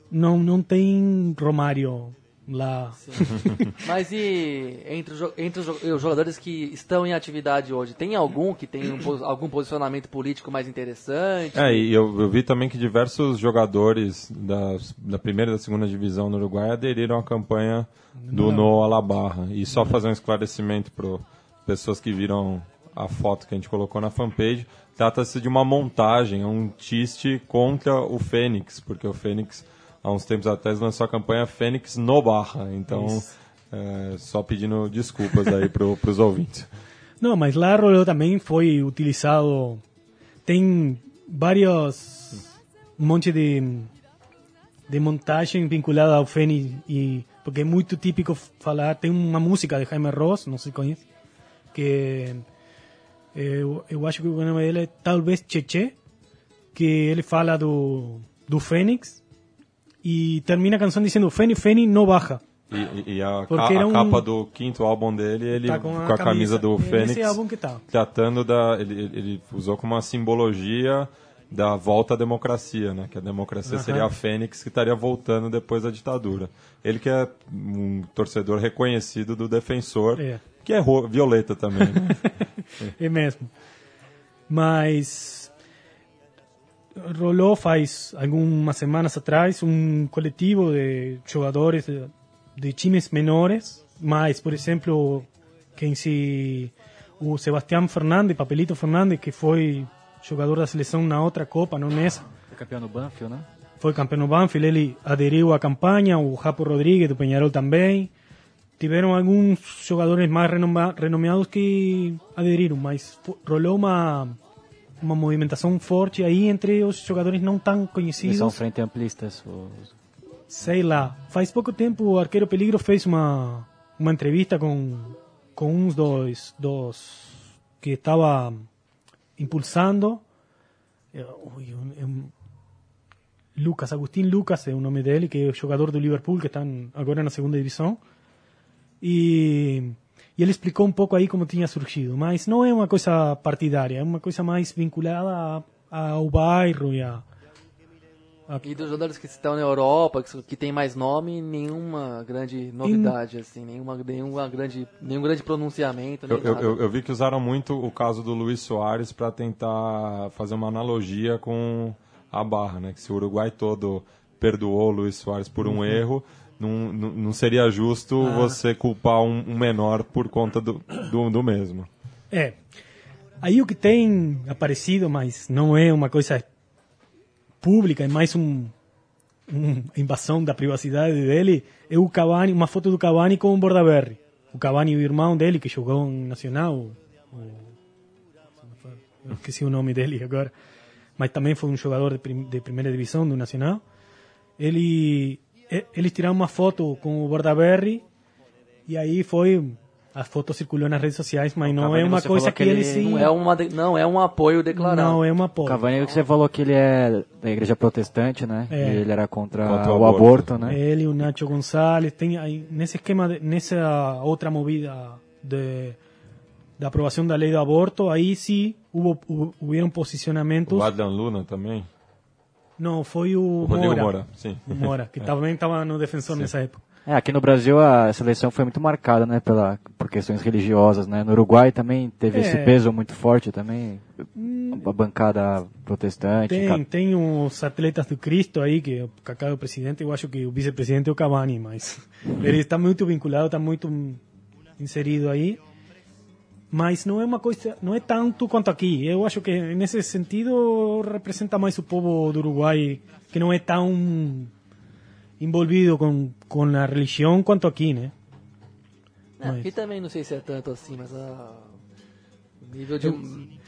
Não, não tem Romário lá. Mas e entre, os, entre os jogadores que estão em atividade hoje, tem algum que tem um, algum posicionamento político mais interessante? É, e eu, eu vi também que diversos jogadores da, da primeira e da segunda divisão no Uruguai aderiram à campanha do No Alabarra. E só fazer um esclarecimento pro pessoas que viram a foto que a gente colocou na fanpage, trata-se de uma montagem, um tiste contra o Fênix, porque o Fênix, há uns tempos atrás, lançou a campanha Fênix no Barra. Então, é, só pedindo desculpas aí para os ouvintes. Não, mas lá Rolô também foi utilizado. Tem vários. um monte de, de montagem vinculada ao Fênix, e, porque é muito típico falar. Tem uma música de Jaime Ross, não sei se conhece que Eu, eu acho que o nome dele é talvez Cheche, que ele fala do, do Fênix e termina a canção dizendo Fênix, Fênix não baja. E, e a, ca, a um... capa do quinto álbum dele, ele tá com, a, com a camisa, camisa, do Fênix, tá. tratando da, ele, ele usou como uma simbologia da volta à democracia, né? Que a democracia uhum. seria a Fênix que estaria voltando depois da ditadura. Ele que é um torcedor reconhecido do defensor, é. Que é violeta também. é mesmo. Mas rolou faz algumas semanas atrás um coletivo de jogadores de, de times menores, mas, por exemplo, quem se o Sebastián Fernandes, Papelito Fernandes, que foi jogador da seleção na outra Copa, não nessa. Foi campeão no Banfield, né? Foi campeão no Banfield, ele aderiu à campanha, o Rapo Rodrigues do Penharol também. Tiveram alguns jogadores mais renomeados que aderiram, mas rolou uma uma movimentação forte aí entre os jogadores não tão conhecidos. Eles são frente amplistas. Os... Sei lá. Faz pouco tempo o Arqueiro Peligro fez uma uma entrevista com com uns dos dos que estava impulsando. Eh, Lucas, Agustín Lucas é o nome dele, que é o jogador do Liverpool, que está agora na segunda divisão. E, e ele explicou um pouco aí como tinha surgido, mas não é uma coisa partidária, é uma coisa mais vinculada ao bairro e a, e dos jogadores que estão na Europa, que, que tem mais nome, nenhuma grande novidade, In... assim, nenhuma, nenhuma grande, nenhum grande pronunciamento. Eu, eu, eu, vi que usaram muito o caso do Luiz Soares para tentar fazer uma analogia com a barra, né? Que se o Uruguai todo perdoou o Luiz Soares por um uhum. erro, não, não, seria justo ah. você culpar um, um, menor por conta do, do, do mesmo. É. Aí o que tem aparecido, mas não é uma coisa pública, é mais um, uma invasão da privacidade dele, é o Cavani, uma foto do Cavani com o Bordaberry. O Cavani, o irmão dele, que jogou em Nacional, o, eu esqueci o nome dele agora, mas também foi um jogador de, prim, de primeira divisão do Nacional. Ele, eles tiraram uma foto com o Bordaberry e aí foi a foto circulou nas redes sociais, mas não Cavani, é uma coisa que, que, ele, sim. Não é, uma de... não é um apoio declarado. Não é um apoio. Cavani, você falou que ele é da igreja protestante, né? É. ele era contra, contra o, aborto, aborto, né? Ele, o Nacho Gonçalves, tem aí, nesse esquema, de, nessa outra movida de, da aprovação da lei do aborto, aí sim houve, houveram posicionamentos. O Adlan Luna também? Não, foi o, o Rodrigo Mora. Mora, sim. O Mora, que é. também estava no defensor sim. nessa época. É, aqui no Brasil a seleção foi muito marcada, né, pela, por questões religiosas, né? No Uruguai também teve é. esse peso muito forte também, hum, a bancada protestante. Tem, tem os atletas do Cristo aí, que o Kaká é o presidente, eu acho que o vice-presidente é o Cavani, mas ele está muito vinculado, está muito inserido aí. Mas não é uma coisa, não é tanto quanto aqui. Eu acho que nesse sentido representa mais o povo do Uruguai, que não é tão envolvido com, com a religião quanto aqui, né? Não, mas... Aqui também não sei se é tanto assim, mas a... o nível de... Eu,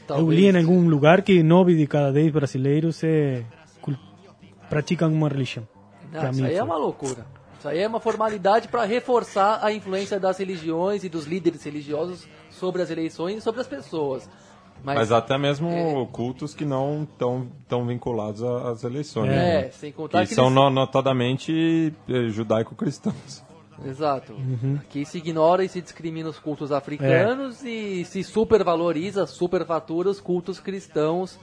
talvez... eu li em algum lugar que nove de cada dez brasileiros é, praticam uma religião. Não, isso aí é uma loucura. Isso aí é uma formalidade para reforçar a influência das religiões e dos líderes religiosos sobre as eleições e sobre as pessoas. Mas, Mas, até mesmo é... cultos que não estão tão vinculados às eleições. É, né? sem contar que, que são eles... notadamente eh, judaico-cristãos. Exato. Uhum. Aqui se ignora e se discrimina os cultos africanos é. e se supervaloriza, superfatura os cultos cristãos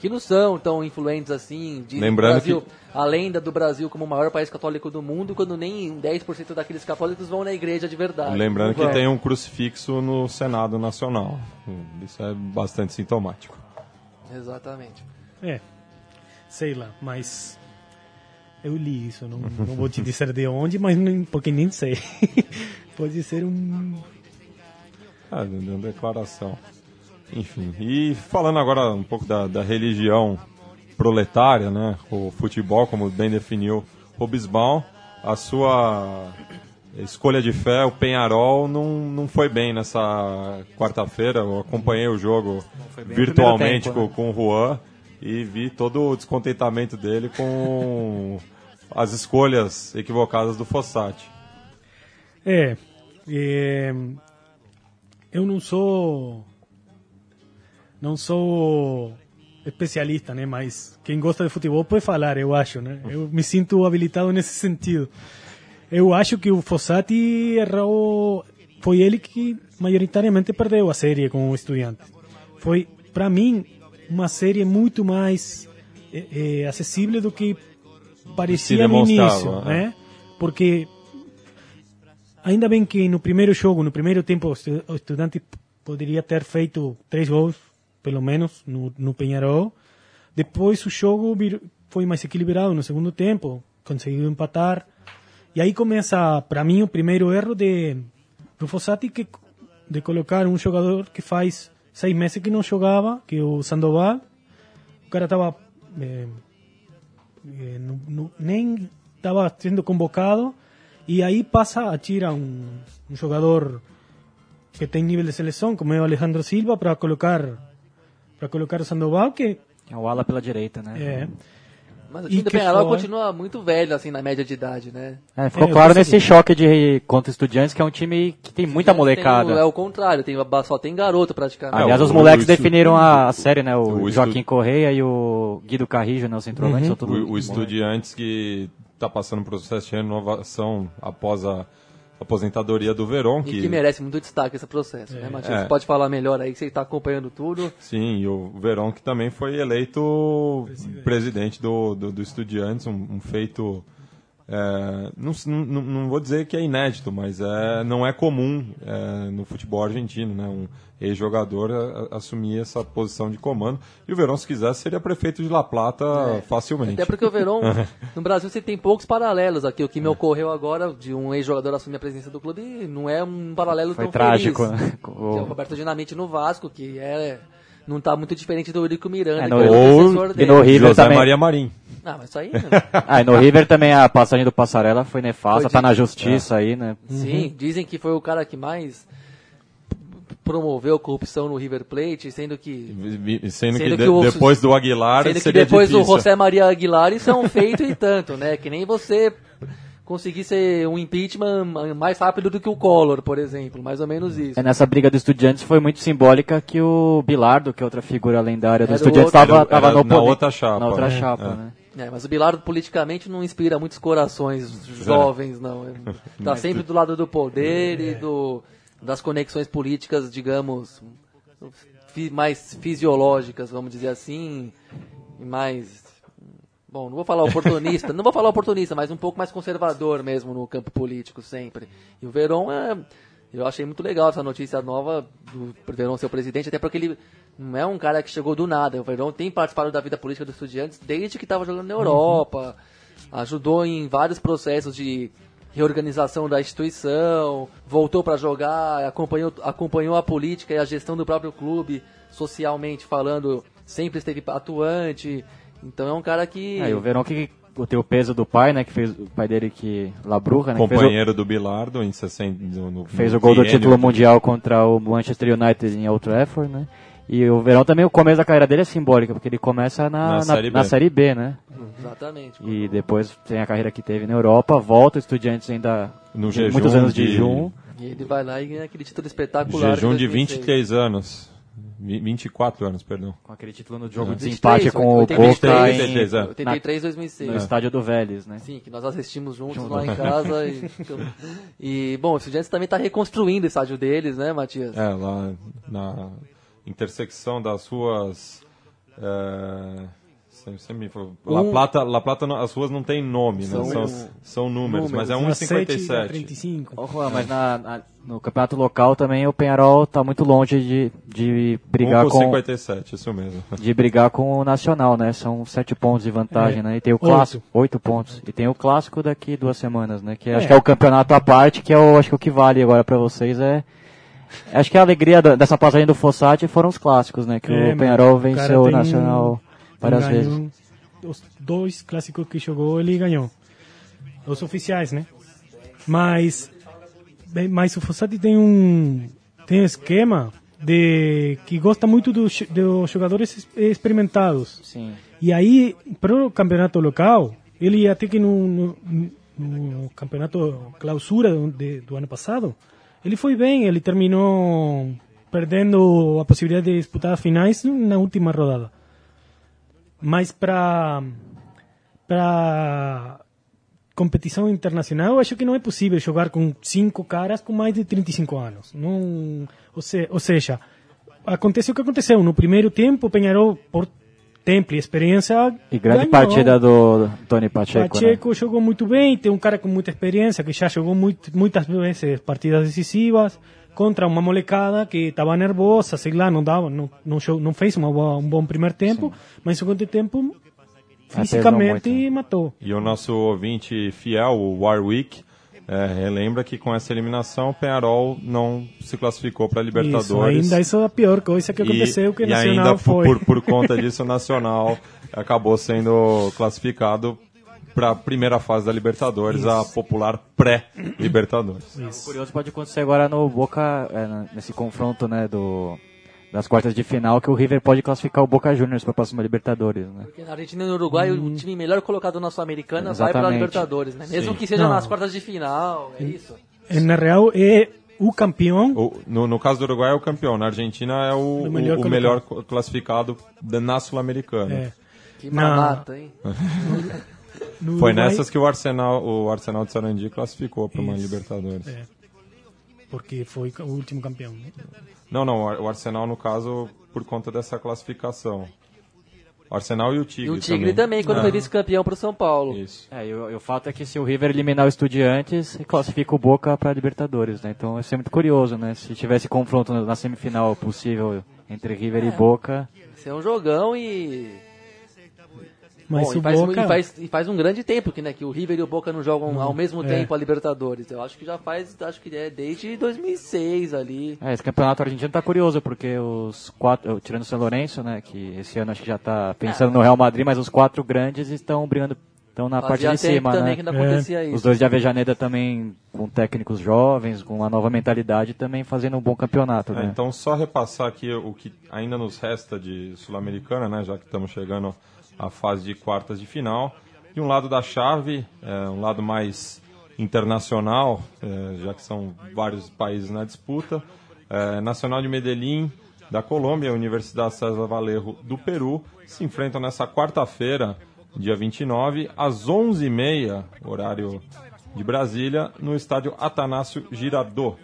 que não são tão influentes assim. Lembrando Brasil, que... a lenda do Brasil como o maior país católico do mundo, quando nem 10% daqueles católicos vão na igreja de verdade. Lembrando que tem um crucifixo no Senado Nacional. Isso é bastante sintomático. Exatamente. É, sei lá, mas eu li isso, não, não vou te dizer de onde, mas nem, porque nem sei. Pode ser um. Ah, uma declaração. Enfim, e falando agora um pouco da, da religião proletária, né? O futebol, como bem definiu Robisbaum, a sua escolha de fé, o Penharol, não, não foi bem nessa quarta-feira. Eu acompanhei o jogo virtualmente tempo, né? com, com o Juan e vi todo o descontentamento dele com as escolhas equivocadas do Fossati. É, é, eu não sou não sou especialista, né? Mas quem gosta de futebol pode falar, eu acho, né? Eu me sinto habilitado nesse sentido. Eu acho que o Fossati errou, foi ele que majoritariamente perdeu a série com o Estudiante. Foi, para mim, uma série muito mais é, é, acessível do que parecia no início, é. né? Porque ainda bem que no primeiro jogo, no primeiro tempo, o Estudante poderia ter feito três gols pelo menos, no, no Penharol. Depois o jogo foi mais equilibrado no segundo tempo, conseguiu empatar. E aí começa, para mim, o primeiro erro de do Fossati, que, de colocar um jogador que faz seis meses que não jogava, que é o Sandoval. O cara estava... Eh, eh, nem estava sendo convocado. E aí passa a tirar um, um jogador que tem nível de seleção, como é Alejandro Silva, para colocar para colocar o Sandoval, que... É o ala pela direita, né? É. Mas o time do Penharol continua muito velho, assim, na média de idade, né? É, ficou é, claro nesse choque de contra estudiantes, que é um time que tem muita molecada. Tem, é o contrário, tem, só tem garoto praticamente. Aliás, os moleques definiram a, a, série, né? O, o Joaquim estu... Correia e o Guido Carrijo, né? O centroavante, uhum. O, o estudiantes que está passando por um processo de renovação após a aposentadoria do Verón. Que... E que merece muito destaque esse processo, né, é. né, Matias? É. Você pode falar melhor aí, que você está acompanhando tudo. Sim, e o Verón que também foi eleito presidente, presidente do, do, do Estudiantes, um, um feito é, não, não, não, vou dizer que é inédito, mas é, não é comum é, no futebol argentino, né? Um ex-jogador assumir essa posição de comando. E o Verón, se quisesse, seria prefeito de La Plata é, facilmente. Até porque o Verón, no Brasil, você tem poucos paralelos aqui. O que me é. ocorreu agora de um ex-jogador assumir a presença do clube não é um paralelo Foi tão trágico, feliz. Né? Que é o Roberto Dinamite no Vasco, que é não está muito diferente do Eurico Miranda, é, no, que é o e no River José também. Maria Marim. Ah, mas isso aí. ah, e no River também a passagem do Passarela foi nefasta, foi tá na justiça é. aí, né? Sim, uhum. dizem que foi o cara que mais promoveu corrupção no River Plate, sendo que. Sendo, sendo que, que o, depois do Aguilar. Sendo que depois difícil. do José Maria Aguilar isso é um feito e tanto, né? Que nem você conseguir ser um impeachment mais rápido do que o Collor, por exemplo, mais ou menos isso. É, nessa briga dos estudiantes foi muito simbólica que o Bilardo, que é outra figura lendária do estudiantes, estava no na outra chapa. Na outra é, chapa, é. né? É, mas o Bilardo politicamente não inspira muitos corações jovens, não. Está sempre do lado do poder e do, das conexões políticas, digamos, mais fisiológicas, vamos dizer assim, mais Bom, não vou falar oportunista, não vou falar oportunista, mas um pouco mais conservador mesmo no campo político sempre. E o Verón é, eu achei muito legal essa notícia nova do Verón ser o presidente, até porque ele não é um cara que chegou do nada. O Verón tem participado da vida política dos estudiantes desde que estava jogando na Europa, uhum. ajudou em vários processos de reorganização da instituição, voltou para jogar, acompanhou, acompanhou a política e a gestão do próprio clube, socialmente falando, sempre esteve atuante. Então é um cara que. É, o Verão que tem o peso do pai, né? Que fez o pai dele que. Labruja, né? Companheiro o, do Bilardo em 60. No, no, fez o gol do título mundial contra o Manchester United em Old Trafford, né? E o Verão também, o começo da carreira dele é simbólico, porque ele começa na, na, na, série, B. na série, B. né? Exatamente. E depois tem a carreira que teve na Europa, volta, Estudiantes ainda no jejum muitos anos de, jejum. E ele vai lá e ganha aquele título espetacular. Jejum de 23 anos. 24 anos, perdão. Com aquele título no jogo é. de desempate com 83, o Boca 83, em 83, 2006. No estádio do Vélez, né? Sim, que nós assistimos juntos Junto. lá em casa. e, e, bom, o Estudiantes também está reconstruindo o estádio deles, né, Matias? É, lá na intersecção das ruas... É Sempre, La Plata, La Plata, as ruas não tem nome, são, né? são, são números, números, mas é 1,57. Oh, mas na, na, no campeonato local também o Penharol está muito longe de, de brigar 1, com... 57, isso mesmo. De brigar com o Nacional, né? São 7 pontos de vantagem, é. né? E tem o clássico, 8 pontos. E tem o clássico daqui duas semanas, né? Que é. acho que é o campeonato à parte, que é o, acho que o que vale agora para vocês é... Acho que a alegria dessa passagem do Fossati foram os clássicos, né? Que é, o Penharol venceu o Nacional várias vezes. Os dois clássicos que jogou, ele ganhou. Os oficiais, né? Mas, mas o Fossati tem um, tem um esquema de que gosta muito dos, dos jogadores experimentados. Sim. E aí, para o campeonato local, ele até que no, no, no campeonato clausura de, do ano passado, ele foi bem, ele terminou perdendo a possibilidade de disputar finais na última rodada. Mas para para competição internacional, eu acho que não é possível jogar com cinco caras com mais de 35 anos. Não, ou, se, ou seja, aconteceu o que aconteceu. No primeiro tempo, o Penharol, por tempo e experiência. E grande ganhou. partida do Tony Pacheco. Pacheco né? jogou muito bem, tem um cara com muita experiência que já jogou muito, muitas vezes partidas decisivas contra uma molecada que estava nervosa, sei lá, não dava, não, não, não fez uma boa, um bom primeiro tempo, Sim. mas no segundo tempo fisicamente matou. E o nosso ouvinte fiel, o Warwick, é, relembra que com essa eliminação o Penharol não se classificou para a Libertadores. Isso, ainda isso é a pior coisa que aconteceu, e, que o Nacional ainda foi. Por, por conta disso, o Nacional acabou sendo classificado para a primeira fase da Libertadores, Isso. a popular pré-Libertadores. Curioso pode acontecer agora no Boca, é, nesse confronto né, do, das quartas de final que o River pode classificar o Boca Juniors para a próxima Libertadores, né? Porque na Argentina e no Uruguai hum. o time melhor colocado na Sul-Americana vai para a Libertadores, né? Mesmo Sim. que seja Não. nas quartas de final, é isso. Na real é o campeão. O, no, no, caso do Uruguai é o campeão, na Argentina é o, o melhor, o, o melhor classificado na Sul-Americana. É. Que mamata, hein? Foi nessas que o Arsenal, o Arsenal de Sarandi classificou para uma Libertadores. É. Porque foi o último campeão. Né? Não, não, o Arsenal, no caso, por conta dessa classificação. O Arsenal e o Tigre. E o Tigre também, também quando ah. foi vice-campeão para o São Paulo. Isso. É, e o, o, fato é que se o River eliminar o Estudiantes, classifica o Boca para a Libertadores, né? Então isso é muito curioso, né? Se tivesse confronto na semifinal possível entre River é. e Boca. Isso é um jogão e mas Bom, e, faz, Boca... e, faz, e faz um grande tempo que, né, que o River e o Boca não jogam hum, ao mesmo é. tempo a Libertadores. Eu acho que já faz, acho que é desde 2006 ali. É, esse campeonato argentino tá curioso, porque os quatro, tirando o São Lourenço, né, que esse ano acho que já tá pensando é. no Real Madrid, mas os quatro grandes estão brigando estão na Fazia parte de cima, né? Não é. isso. Os dois de Avejaneda também com técnicos jovens, com uma nova mentalidade, também fazendo um bom campeonato, é, né? Então só repassar aqui o que ainda nos resta de sul-americana, né? Já que estamos chegando a fase de quartas de final. De um lado da chave, é, um lado mais internacional, é, já que são vários países na disputa, é, Nacional de Medellín da Colômbia, Universidade César Valerro do Peru, se enfrentam nessa quarta-feira, dia 29, às 11h30, horário de Brasília, no estádio Atanásio Girardot.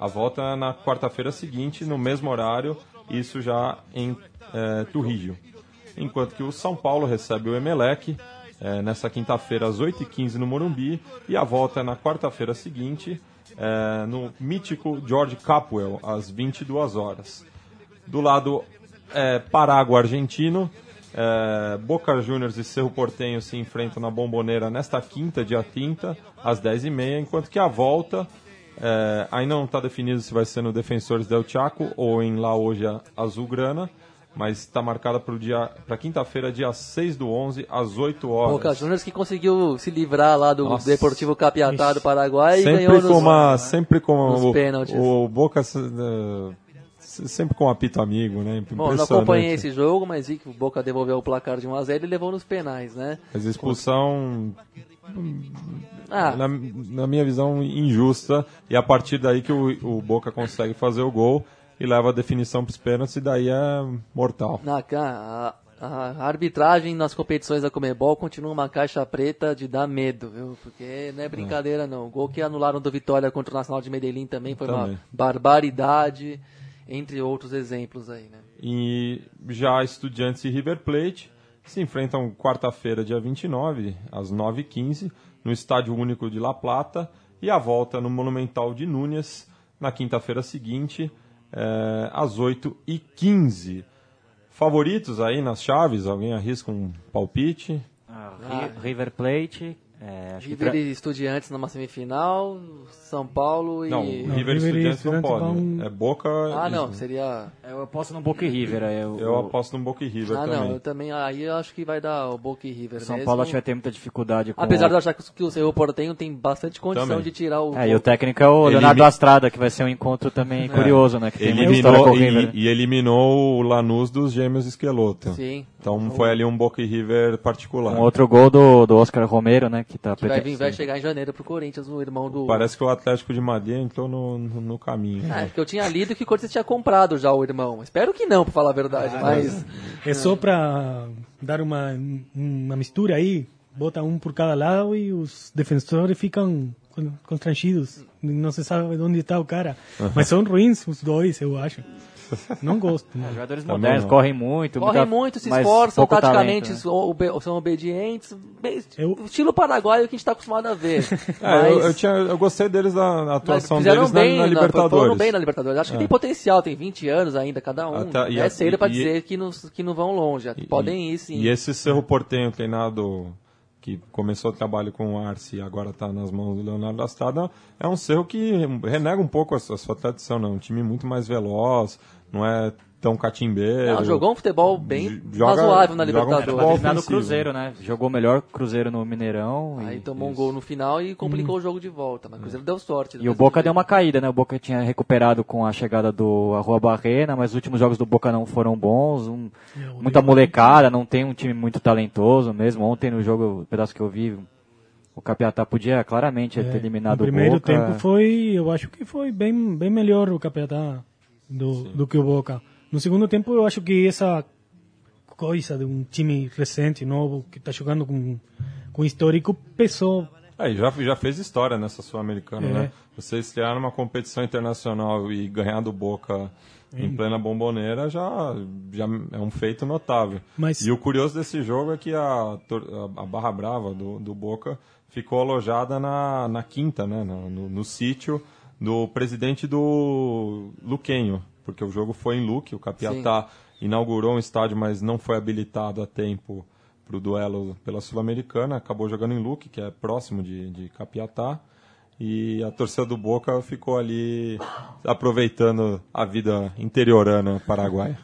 A volta é na quarta-feira seguinte, no mesmo horário, isso já em é, Trujillo enquanto que o São Paulo recebe o Emelec é, nessa quinta-feira às 8h15 no Morumbi e a volta é na quarta-feira seguinte é, no mítico George Capwell às 22 horas. Do lado é, argentino é, Boca Juniors e Cerro Portenho se enfrentam na Bomboneira nesta quinta, dia 30, às 10h30, enquanto que a volta é, ainda não está definido se vai ser no Defensores del Chaco ou em La Hoja Azulgrana mas está marcada para quinta-feira, dia 6 do 11, às 8 horas. Boca Juniors que conseguiu se livrar lá do Nossa. Deportivo Capiatá do Paraguai sempre e ganhou com nos, uma, Sempre com o, pênaltis. o Boca... Uh, sempre com um apito amigo, né? Bom, não acompanhei esse jogo, mas vi que o Boca devolveu o placar de 1x0 e levou nos penais, né? Mas expulsão, ah. na, na, minha visão, injusta. E a partir daí que o, o Boca consegue fazer o gol e leva a definição para os pênaltis e daí é mortal. Na, a, a, arbitragem nas competições da Comebol continua uma caixa preta de dar medo, viu? Porque não é brincadeira não. O gol que anularam do Vitória contra o Nacional de Medellín também foi também. uma barbaridade, entre outros exemplos aí, né? E já Estudiantes e River Plate se enfrentam quarta-feira, dia 29, às 9h15, no Estádio Único de La Plata, e a volta no Monumental de Núñez na quinta-feira seguinte, é, às 8h15. Favoritos aí nas chaves? Alguém arrisca um palpite? Ah, River Plate, é, River pra... e Estudiantes numa semifinal, São Paulo e... Não, River e Estudiantes não pode. É Boca... Ah, não, seria... Eu aposto no Boca e River. Eu, eu aposto no Boca e River ah, também. Ah, não, eu também... Aí eu acho que vai dar o Boca e River São mesmo. Paulo acho que vai ter muita dificuldade com... Apesar de eu achar que o Cerro Portenho tem bastante condição também. de tirar o... É, e o técnico é o Leonardo Elim... Astrada, que vai ser um encontro também é. curioso, né? Que eliminou, e, e, eliminou o Lanús dos gêmeos Esqueloto. Sim. Então foi ali um Boca e River particular. Um outro gol do, do Oscar Romero, né? Que tá que vai, vir, vai chegar em janeiro pro Corinthians, o irmão do. Parece que o Atlético de Madrid entrou no, no, no caminho. É, porque eu tinha lido que o Corinthians tinha comprado já o irmão. Espero que não, pra falar a verdade, ah, mas. É só pra dar uma, uma mistura aí, bota um por cada lado e os defensores ficam constrangidos. Não se sabe onde está o cara. Mas são ruins os dois, eu acho. Não gosto. Né? jogadores modernos correm muito. Correm muita, muito, se esforçam, taticamente talento, né? são obedientes. Eu... Estilo paraguaio que a gente está acostumado a ver. É, mas... eu, eu, tinha, eu gostei deles da atuação deles bem, na, na Libertadores. Foram bem na Libertadores. Acho que é. tem potencial, tem 20 anos ainda cada um. Até, é cedo para dizer que não, que não vão longe. E, Podem ir sim. E esse Cerro Portenho treinado que começou o trabalho com o Arce e agora está nas mãos do Leonardo Astrada, é um Cerro que renega um pouco a sua, a sua tradição, né? um time muito mais veloz, não é tão catimbeiro. Não, jogou um futebol bem joga, razoável na Libertadores. Um no Cruzeiro, né? Jogou melhor Cruzeiro no Mineirão. Aí tomou isso. um gol no final e complicou hum. o jogo de volta, mas o Cruzeiro deu sorte. E o Boca deu uma caída, né? O Boca tinha recuperado com a chegada do Rua Barrena, mas os últimos jogos do Boca não foram bons. Um, muita molecada, não tem um time muito talentoso mesmo. Ontem no jogo, o pedaço que eu vi, o Capiatá podia claramente é, ter eliminado o Boca. O primeiro tempo foi, eu acho que foi bem, bem melhor o Capiatá do, do que o Boca. No segundo tempo, eu acho que essa coisa de um time recente, novo, que está jogando com, com histórico, pesou. É, já, já fez história nessa Sul-Americana, é. né? Você estrear numa competição internacional e ganhar do Boca em plena bomboneira já, já é um feito notável. Mas... E o curioso desse jogo é que a, a Barra Brava do, do Boca ficou alojada na, na quinta, né? no, no, no sítio do presidente do Luquenho, porque o jogo foi em Luque, o Capiatá Sim. inaugurou um estádio, mas não foi habilitado a tempo para o duelo pela Sul-Americana, acabou jogando em Luque, que é próximo de, de Capiatá, e a torcida do Boca ficou ali aproveitando a vida interiorana paraguaia.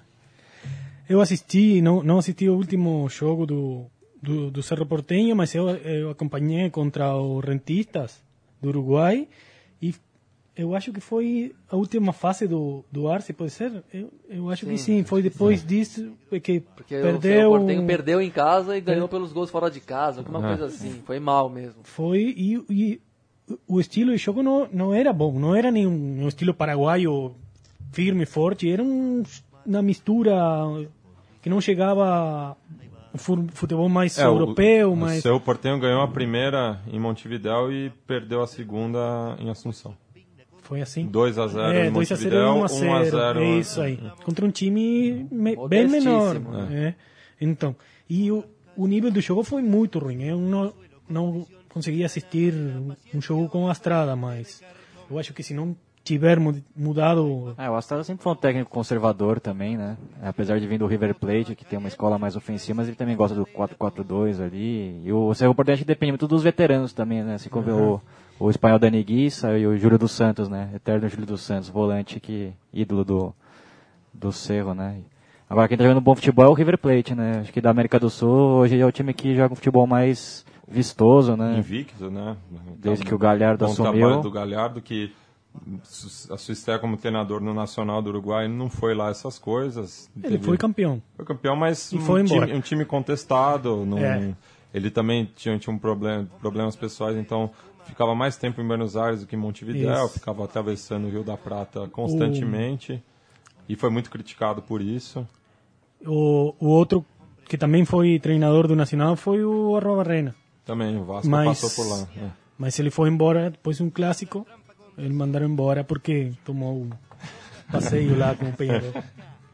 Eu assisti, não, não assisti o último jogo do, do, do Cerro Porteño, mas eu, eu acompanhei contra os Rentistas do Uruguai eu acho que foi a última fase do, do Arce, pode ser? Eu, eu acho sim, que sim, foi depois sim. disso que Porque perdeu... o Portenho perdeu em casa e ganhou é. pelos gols fora de casa, alguma é. coisa assim, foi mal mesmo. Foi, e, e o estilo de jogo não, não era bom, não era nenhum um estilo paraguaio firme, forte, era um, uma mistura que não chegava futebol mais é, europeu, o, mais... O seu Portenho ganhou a primeira em Montevidéu e perdeu a segunda em Assunção. Foi assim? 2 a 0 é, 2 a 0 e 1 a 0. 1 a 0 é isso aí. Contra um time me, bem menor. É. é. Então, e o, o nível do jogo foi muito ruim. Eu não, não consegui assistir um jogo com a Astrada, mas eu acho que se não tiver mudado... É, o Astrada sempre foi um técnico conservador também, né? Apesar de vir do River Plate, que tem uma escola mais ofensiva, mas ele também gosta do 4-4-2 ali. E o Cerro Portenho depende muito dos veteranos também, né? Assim como uhum. o o espanhol Dani Guissa e o Júlio dos Santos, né? Eterno Júlio dos Santos, volante que ídolo do, do Cerro, né? Agora quem tá jogando bom futebol é o River Plate, né? Acho que da América do Sul hoje é o time que joga um futebol mais vistoso, né? Invicto, né? Desde que o Galhardo bom assumiu. trabalho do Galhardo que a sua estreia como treinador no Nacional do Uruguai não foi lá essas coisas. Ele Teve... foi campeão. Foi campeão, mas um, foi time, um time contestado. Num... É. Ele também tinha, tinha um problema, problemas pessoais, então ficava mais tempo em Buenos Aires do que em Montevideo, isso. ficava atravessando o Rio da Prata constantemente o... e foi muito criticado por isso. O, o outro que também foi treinador do Nacional foi o Arroba Reina. Também, o Vasco mas, passou por lá. É. Mas ele foi embora depois de um clássico, ele mandaram embora porque tomou um passeio lá com o Penharol.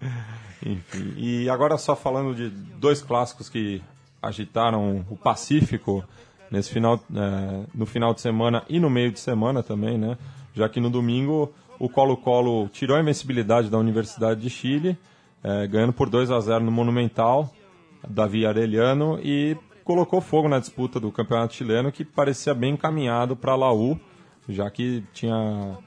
Enfim, e agora só falando de dois clássicos que agitaram o Pacífico nesse final, é, no final de semana e no meio de semana também, né? Já que no domingo o Colo-Colo tirou a invencibilidade da Universidade de Chile, é, ganhando por 2 a 0 no Monumental, Davi Arellano, e colocou fogo na disputa do Campeonato Chileno, que parecia bem encaminhado para a Laú, já que tinha...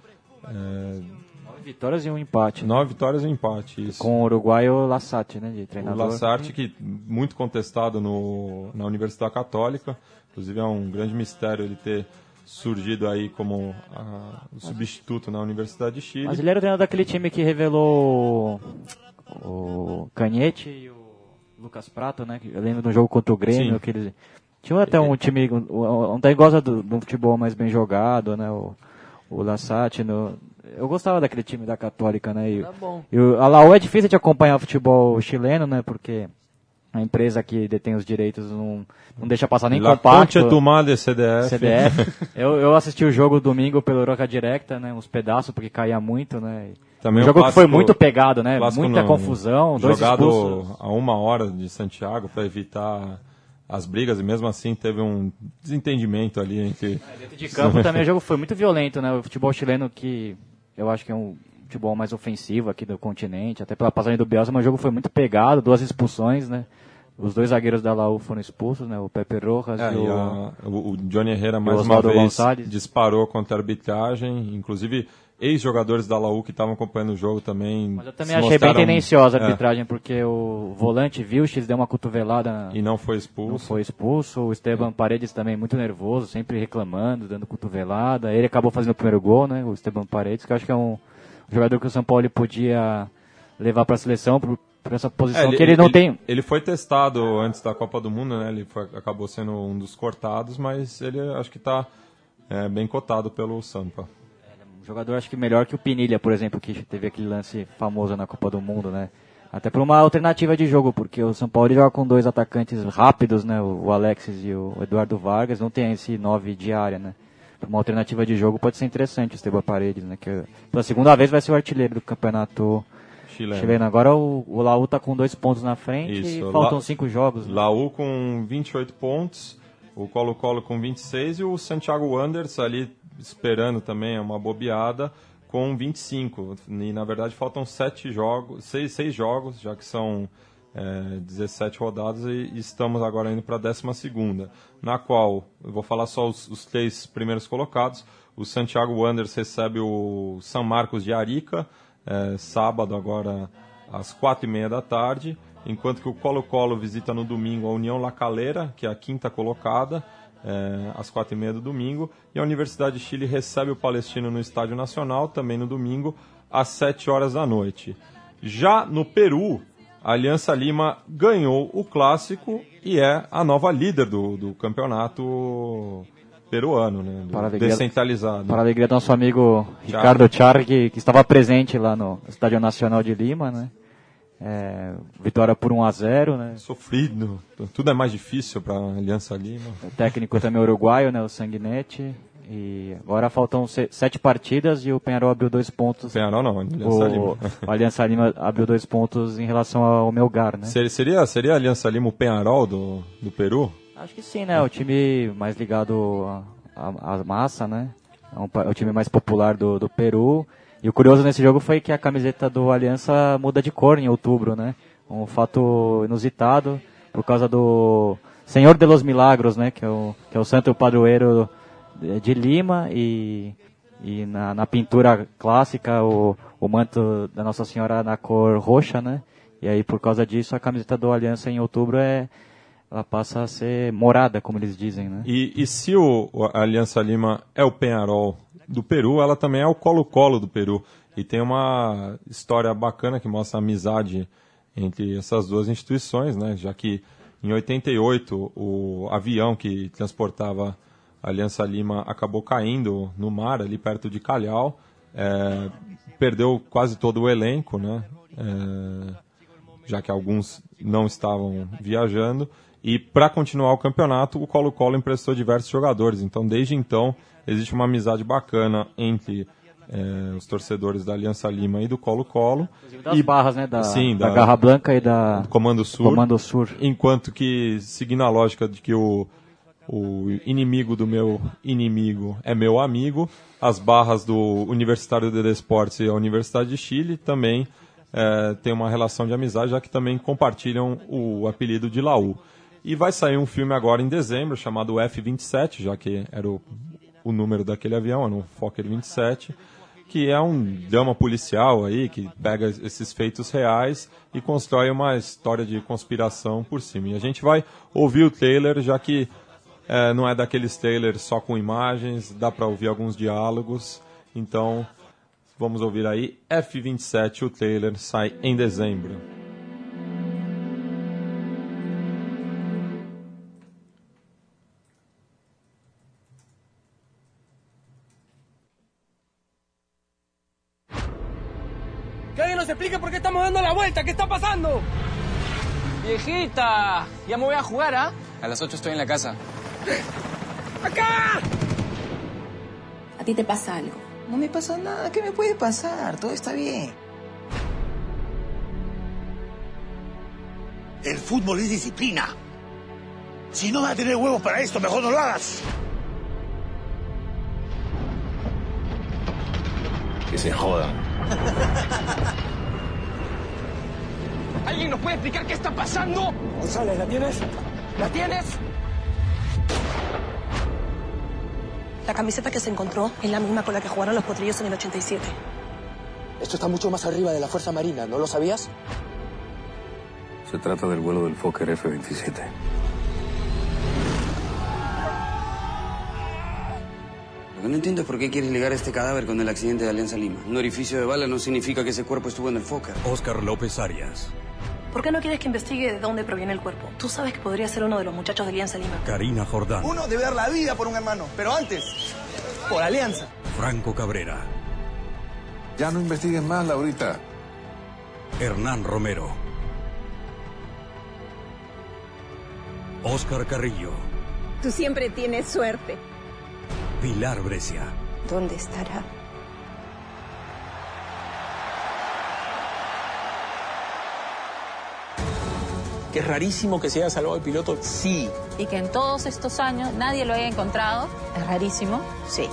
É, Nove vitórias e um empate. Né? Nove vitórias e um empate, isso. Com o uruguaio Lassati, né, de treinador. O Lassati, que muito contestado no, na Universidade Católica, Inclusive é um grande mistério ele ter surgido aí como a, o substituto na Universidade de Chile. Mas ele era o treinador daquele time que revelou o Canhete e o Lucas Prato, né? Eu lembro do jogo contra o Grêmio, Sim. que ele Tinha até um time, um, um, gosta do, do futebol mais bem jogado, né? O, o Lassati, no, eu gostava daquele time da Católica, né? E, tá bom. E a Laú é difícil de acompanhar o futebol chileno, né? Porque a empresa que detém os direitos não, não deixa passar nem La compacto. Concha Tomada CDF. CDF. eu, eu assisti o jogo domingo pelo Roca Directa, né? Uns pedaços, porque caía muito, né? Também um jogo clássico, que foi muito pegado, né? Muita não, confusão, dois Jogado expulsos. a uma hora de Santiago para evitar as brigas e mesmo assim teve um desentendimento ali entre... É, dentro de campo também o jogo foi muito violento, né? O futebol chileno que eu acho que é um futebol mais ofensivo aqui do continente, até pela passagem do Bielsa, mas o jogo foi muito pegado, duas expulsões, né? Os dois zagueiros da Laú foram expulsos, né? O Pepe Rojas é, e, o, a, o, Johnny Herrera mais uma vez Gonçalves. disparou contra a arbitragem, inclusive ex-jogadores da Laú que estavam acompanhando o jogo também. Mas eu também achei mostraram... bem tendenciosa a é. arbitragem, é. porque o volante Vilches deu uma cotovelada. E não foi expulso. Não foi expulso. O Esteban Paredes também muito nervoso, sempre reclamando, dando cotovelada. Ele acabou fazendo o primeiro gol, né? O Esteban Paredes, que eu acho que é um jogador que o São Paulo podia levar para a seleção por, por, essa posição é, ele, que ele não ele, tem. Ele foi testado antes da Copa do Mundo, né? Ele foi, acabou sendo um dos cortados, mas ele acho que está é, bem cotado pelo Sampa. É, jogador acho que melhor que o Pinilha, por exemplo, que teve aquele lance famoso na Copa do Mundo, né? Até por uma alternativa de jogo, porque o São Paulo joga com dois atacantes rápidos, né? O Alexis e o Eduardo Vargas, não tem esse nove de área, né? uma alternativa de jogo pode ser interessante o Esteban Paredes, né? Que pela segunda vez vai ser o artilheiro do campeonato chileno. chileno. Agora o, o Laú tá com dois pontos na frente Isso. e faltam La, cinco jogos. Né? Laú com 28 pontos, o Colo-Colo com 26 e o Santiago Wanderers ali esperando também é uma bobeada com 25. E na verdade faltam sete jogos, seis, seis jogos, já que são é, 17 rodadas e, estamos agora indo para a 12 na qual eu vou falar só os, os, três primeiros colocados. O Santiago Wanderers recebe o São Marcos de Arica, é, sábado agora às quatro e meia da tarde, enquanto que o Colo-Colo visita no domingo a União La Calera, que é a quinta colocada, é, às quatro e meia do domingo, e a Universidade de Chile recebe o Palestino no Estádio Nacional, também no domingo, às sete horas da noite. Já no Peru, a Aliança Lima ganhou o clássico e é a nova líder do, do campeonato peruano, né? Para alegria, descentralizado. Para a alegria do nosso amigo Ricardo Char, que, que, estava presente lá no Estádio Nacional de Lima, né? É, vitória por 1 a 0 né? Sofrido, tudo é mais difícil para a Aliança Lima. O técnico também uruguaio, né? O Sanguinetti. E agora faltam sete partidas e o Penharol abriu dois pontos. Penharol não, Aliança o, Lima. O Aliança Lima abriu dois pontos em relação ao Melgar, né? Seria, seria a Aliança Lima o Penharol do, do Peru? Acho que sim, né? O time mais ligado à massa, né? É, um, é, o time mais popular do, do Peru. E o curioso nesse jogo foi que a camiseta do Aliança muda de cor em outubro, né? Um fato inusitado por causa do Senhor de los Milagros, né? Que é o, que é o santo padroeiro de Lima e, e na, na pintura clássica o, o manto da Nossa Senhora na cor roxa, né? E aí por causa disso a camiseta do Aliança em outubro é ela passa a ser morada, como eles dizem, né? E, e se o, Aliança Lima é o Penharol do Peru, ela também é o Colo-Colo do Peru. E tem uma história bacana que mostra a amizade entre essas duas instituições, né? Já que em 88 o avião que transportava a Aliança Lima acabou caindo no mar, ali perto de Calhau. É, perdeu quase todo o elenco, né? É, já que alguns não estavam viajando. E para continuar o campeonato, o Colo-Colo emprestou diversos jogadores. Então, desde então, existe uma amizade bacana entre é, os torcedores da Aliança Lima e do Colo-Colo. E, barras, né? Da, sim, da, da Garra Branca e da Comando Sul. Comando Sur. Enquanto que, seguindo a lógica de que o o inimigo do meu inimigo é meu amigo. As barras do Universitário de Desportes e a Universidade de Chile também é, têm uma relação de amizade, já que também compartilham o apelido de Laú. E vai sair um filme agora em dezembro chamado F-27, já que era o, o número daquele avião, era um Fokker 27, que é um drama policial aí, que pega esses feitos reais e constrói uma história de conspiração por cima. E a gente vai ouvir o trailer, já que é, não é daqueles trailers só com imagens, dá para ouvir alguns diálogos. Então, vamos ouvir aí F27, o trailer sai em dezembro. Vuelta. ¿Qué está pasando? Viejita, ya me voy a jugar, ¿ah? A las 8 estoy en la casa. ¡Acá! ¿A ti te pasa algo? No me pasa nada. ¿Qué me puede pasar? Todo está bien. El fútbol es disciplina. Si no vas a tener huevos para esto, mejor no lo hagas. Que se jodan. ¿Alguien nos puede explicar qué está pasando? González, ¿la tienes? ¿La tienes? La camiseta que se encontró es la misma con la que jugaron los potrillos en el 87. Esto está mucho más arriba de la Fuerza Marina, ¿no lo sabías? Se trata del vuelo del Fokker F-27. Lo que no entiendo es por qué quieres ligar este cadáver con el accidente de Alianza Lima. Un orificio de bala no significa que ese cuerpo estuvo en el Fokker. Oscar López Arias. ¿Por qué no quieres que investigue de dónde proviene el cuerpo? Tú sabes que podría ser uno de los muchachos de Alianza Lima. Karina Jordán. Uno debe dar la vida por un hermano, pero antes, por Alianza. Franco Cabrera. Ya no investigues más, Laurita. Hernán Romero. Oscar Carrillo. Tú siempre tienes suerte. Pilar Brescia. ¿Dónde estará? Que es rarísimo que se haya salvado el piloto, sí. Y que en todos estos años nadie lo haya encontrado, es rarísimo, sí.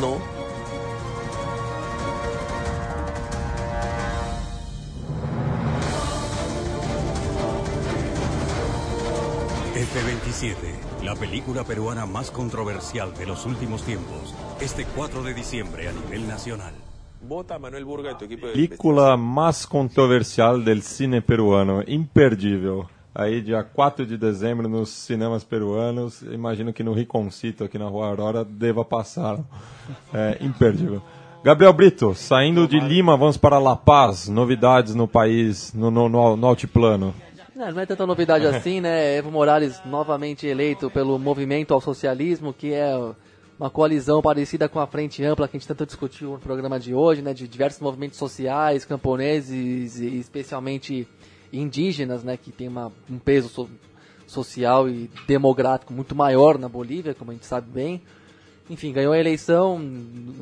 No. F-27, la película peruana más controversial de los últimos tiempos. Este 4 de diciembre a nivel nacional. Vota a Manuel Burga tu equipo Película mais controversial del cine peruano, imperdível. Aí, dia 4 de dezembro, nos cinemas peruanos. Imagino que no Riconcito, aqui na Rua Aurora, deva passar. É imperdível. Gabriel Brito, saindo de Lima, vamos para La Paz. Novidades no país, no, no, no, no altiplano. Não, não é tanta novidade assim, né? Evo Morales novamente eleito pelo Movimento ao Socialismo, que é uma coalizão parecida com a Frente Ampla que a gente tanto discutiu no programa de hoje, né? De diversos movimentos sociais, camponeses e especialmente indígenas, né? Que tem uma, um peso so, social e demográfico muito maior na Bolívia, como a gente sabe bem. Enfim, ganhou a eleição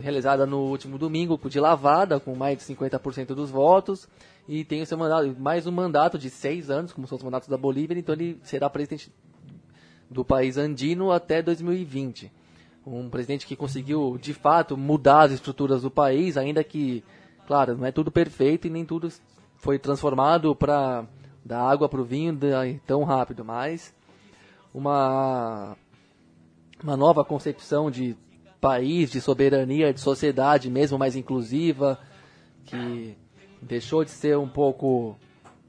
realizada no último domingo de lavada, com mais de 50% dos votos e tem o seu mandato, mais um mandato de seis anos, como são os mandatos da Bolívia, então ele será presidente do país andino até 2020. Um presidente que conseguiu, de fato, mudar as estruturas do país, ainda que, claro, não é tudo perfeito e nem tudo foi transformado para dar água para o vinho tão rápido, mas uma, uma nova concepção de país, de soberania, de sociedade mesmo mais inclusiva, que deixou de ser um pouco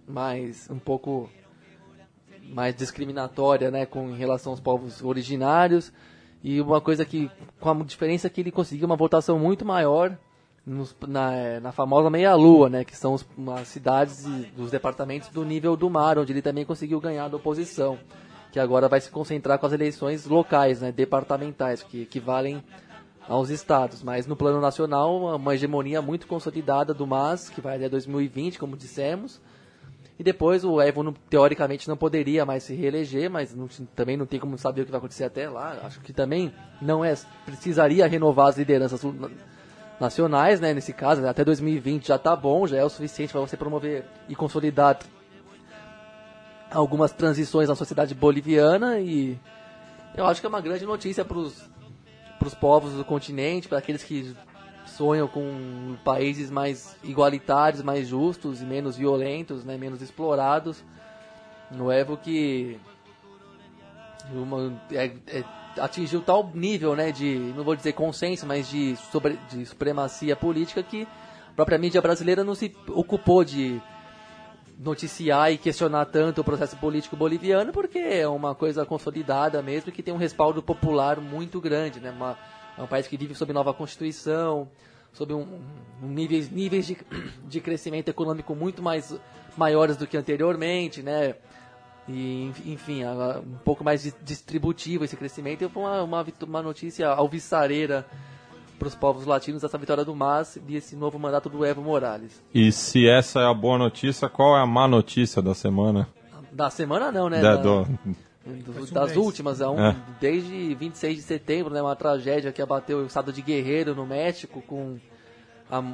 mais um pouco mais discriminatória, né, com em relação aos povos originários e uma coisa que com a diferença que ele conseguiu uma votação muito maior nos, na, na famosa meia lua, né, que são os, as cidades e, dos departamentos do nível do mar, onde ele também conseguiu ganhar da oposição, que agora vai se concentrar com as eleições locais, né, departamentais, que equivalem aos estados, mas no plano nacional uma hegemonia muito consolidada do MAS, que vai até 2020, como dissemos. E depois o Evo teoricamente não poderia mais se reeleger, mas não, também não tem como saber o que vai acontecer até lá. Acho que também não é precisaria renovar as lideranças nacionais, né, nesse caso, né, até 2020 já está bom, já é o suficiente para você promover e consolidar algumas transições na sociedade boliviana e eu acho que é uma grande notícia para os povos do continente, para aqueles que sonham com países mais igualitários, mais justos e menos violentos, né, menos explorados. No Evo que uma, é, é, atingiu tal nível né, de, não vou dizer consenso, mas de, sobre, de supremacia política que a própria mídia brasileira não se ocupou de noticiar e questionar tanto o processo político boliviano, porque é uma coisa consolidada mesmo que tem um respaldo popular muito grande, né? Uma, é um país que vive sob nova constituição, sob um, um níveis, níveis de, de crescimento econômico muito mais maiores do que anteriormente, né? E, enfim, um pouco mais distributivo esse crescimento. E foi uma, uma, uma notícia alvissareira para os povos latinos essa vitória do MAS e esse novo mandato do Evo Morales. E se essa é a boa notícia, qual é a má notícia da semana? Da semana não, né? Da, da, do... do, das últimas, é um, é. desde 26 de setembro, né, uma tragédia que abateu o estado de Guerreiro, no México, com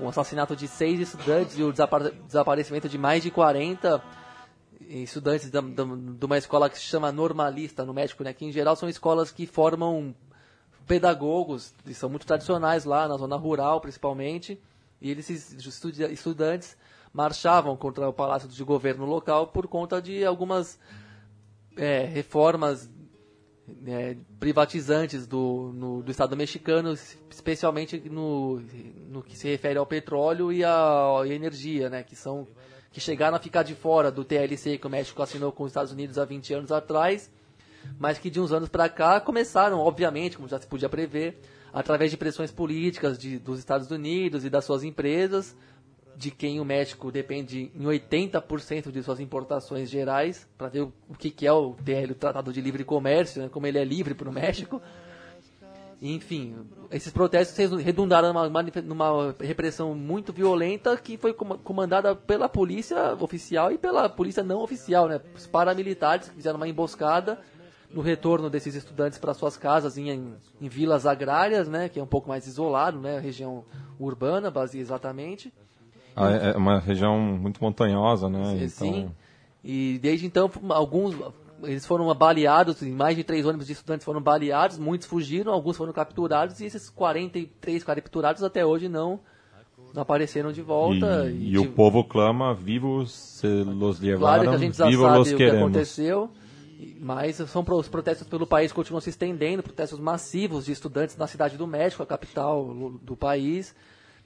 o assassinato de seis estudantes e o desaparecimento de mais de 40 estudantes de uma escola que se chama Normalista no México, né, que em geral são escolas que formam pedagogos, e são muito tradicionais lá na zona rural, principalmente, e eles, estudantes, marchavam contra o palácio de governo local por conta de algumas é, reformas é, privatizantes do, no, do Estado mexicano, especialmente no, no que se refere ao petróleo e à energia, né, que são que chegaram a ficar de fora do TLC que o México assinou com os Estados Unidos há 20 anos atrás mas que de uns anos para cá começaram, obviamente, como já se podia prever, através de pressões políticas de, dos Estados Unidos e das suas empresas, de quem o México depende em 80% de suas importações gerais, para ver o, que, é o TL, o Tratado de Livre Comércio, né, como ele é livre para o México. Enfim, esses protestos redundaram numa, numa, repressão muito violenta que foi comandada pela polícia oficial e pela polícia não oficial, né? Os paramilitares que fizeram uma emboscada no retorno desses estudantes para suas casas em, em, vilas agrárias, né, que é um pouco mais isolado, né, região urbana, Basia exatamente. Ah, é, é uma região muito montanhosa, né? Sim. Então... E desde então alguns eles foram baleados, mais de três ônibus de estudantes foram baleados, muitos fugiram, alguns foram capturados e esses 43 capturados até hoje não, não apareceram de volta. E, e, e de... o povo clama, vivos se los levaram, claro que a gente já sabe o que aconteceu. Mas são os protestos pelo país continuam se estendendo, protestos massivos de estudantes na cidade do México, a capital do país.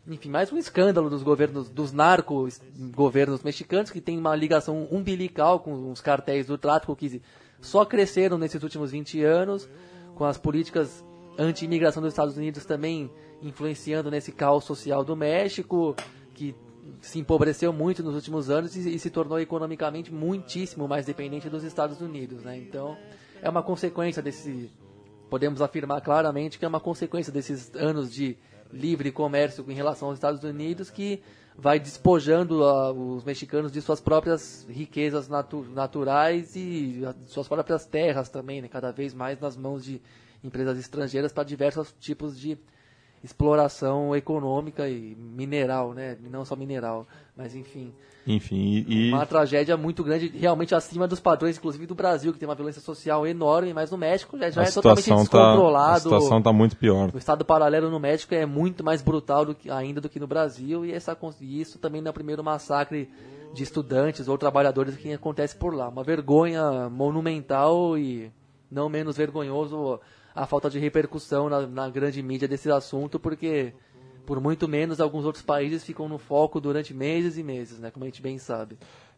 Enfim, mais um escândalo dos governos, dos narcos governos mexicanos, que tem uma ligação umbilical com os cartéis do tráfico que só cresceram nesses últimos 20 anos, com as políticas anti-imigração dos Estados Unidos também influenciando nesse caos social do México, que se empobreceu muito nos últimos anos e, e, se tornou economicamente muitíssimo mais dependente dos Estados Unidos, né? Então, é uma consequência desse podemos afirmar claramente que é uma consequência desses anos de livre comércio em relação aos Estados Unidos que vai despojando uh, os mexicanos de suas próprias riquezas natu naturais e uh, suas próprias terras também, né? cada vez mais nas mãos de empresas estrangeiras para diversos tipos de exploração econômica e mineral, né? Não só mineral, mas enfim. Enfim, e... Uma tragédia muito grande, realmente acima dos padrões, inclusive do Brasil, que tem uma violência social enorme, mas no México já, já é totalmente descontrolado. Tá, a situação está muito pior. O estado paralelo no México é muito mais brutal do que, ainda do que no Brasil, e essa, isso também não é o primeiro massacre de estudantes ou trabalhadores que acontece por lá. Uma vergonha monumental e não menos vergonhoso a falta de repercussão na, na grande mídia desse assunto, porque por muito menos alguns outros países ficam no foco durante meses e meses, né, como a gente bem sabe.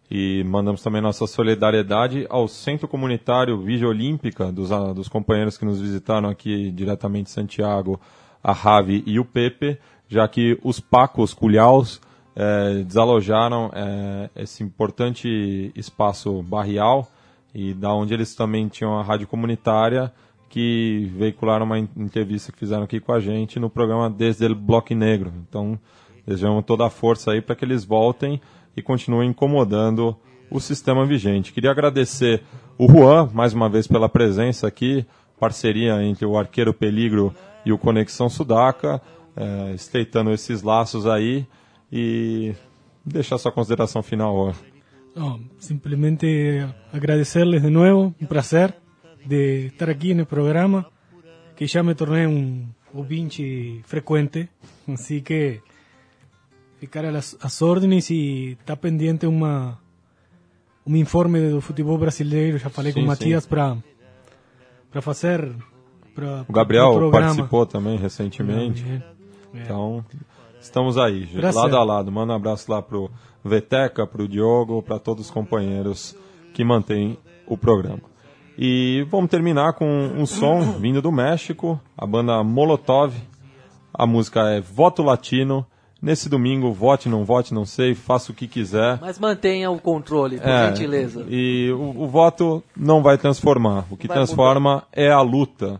E mandamos também nossa solidariedade ao Centro Comunitário Vigia Olímpica, dos, dos companheiros que nos visitaram aqui diretamente de Santiago, a Ravi e o Pepe, já que os Pacos Culhaus é, desalojaram é, esse importante espaço barrial e da onde eles também tinham a rádio comunitária que veicularam uma entrevista que fizeram aqui com a gente no programa Desde o Bloco Negro. Então, desejamos toda a força aí para que eles voltem e continuem incomodando o sistema vigente. Queria agradecer o Juan, mais uma vez, pela presença aqui, parceria entre o Arqueiro Peligro e o Conexão Sudaca, é, estreitando esses laços aí e deixar sua consideração final, Juan. simplesmente agradecerles de novo, um prazer de estar aquí en el programa, que ya me torné un ouvinte frecuente, así que ficar as órdenes e está pendiente uma um informe do futebol brasileiro, já falei sim, com o Matias para para fazer pra, O Gabriel participou também recentemente. É, é. Então, estamos aí, lado a lado. Manda um abraço lá pro Veteca, pro Diogo, para todos os companheiros que mantêm o programa. E vamos terminar com um som vindo do México, a banda Molotov. A música é Voto Latino. Nesse domingo, vote, não vote, não sei, faça o que quiser. Mas mantenha o controle, por é, gentileza. E o, o, voto não vai transformar. O que vai transforma mudar. é a luta.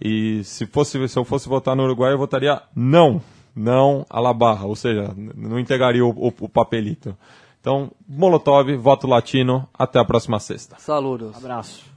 E se, fosse, se eu fosse votar no Uruguai, eu votaria não. Não a la barra, ou seja, não entregaria o, o, o papelito. Então, Molotov, voto latino, até a próxima sexta. Saludos. Abraço.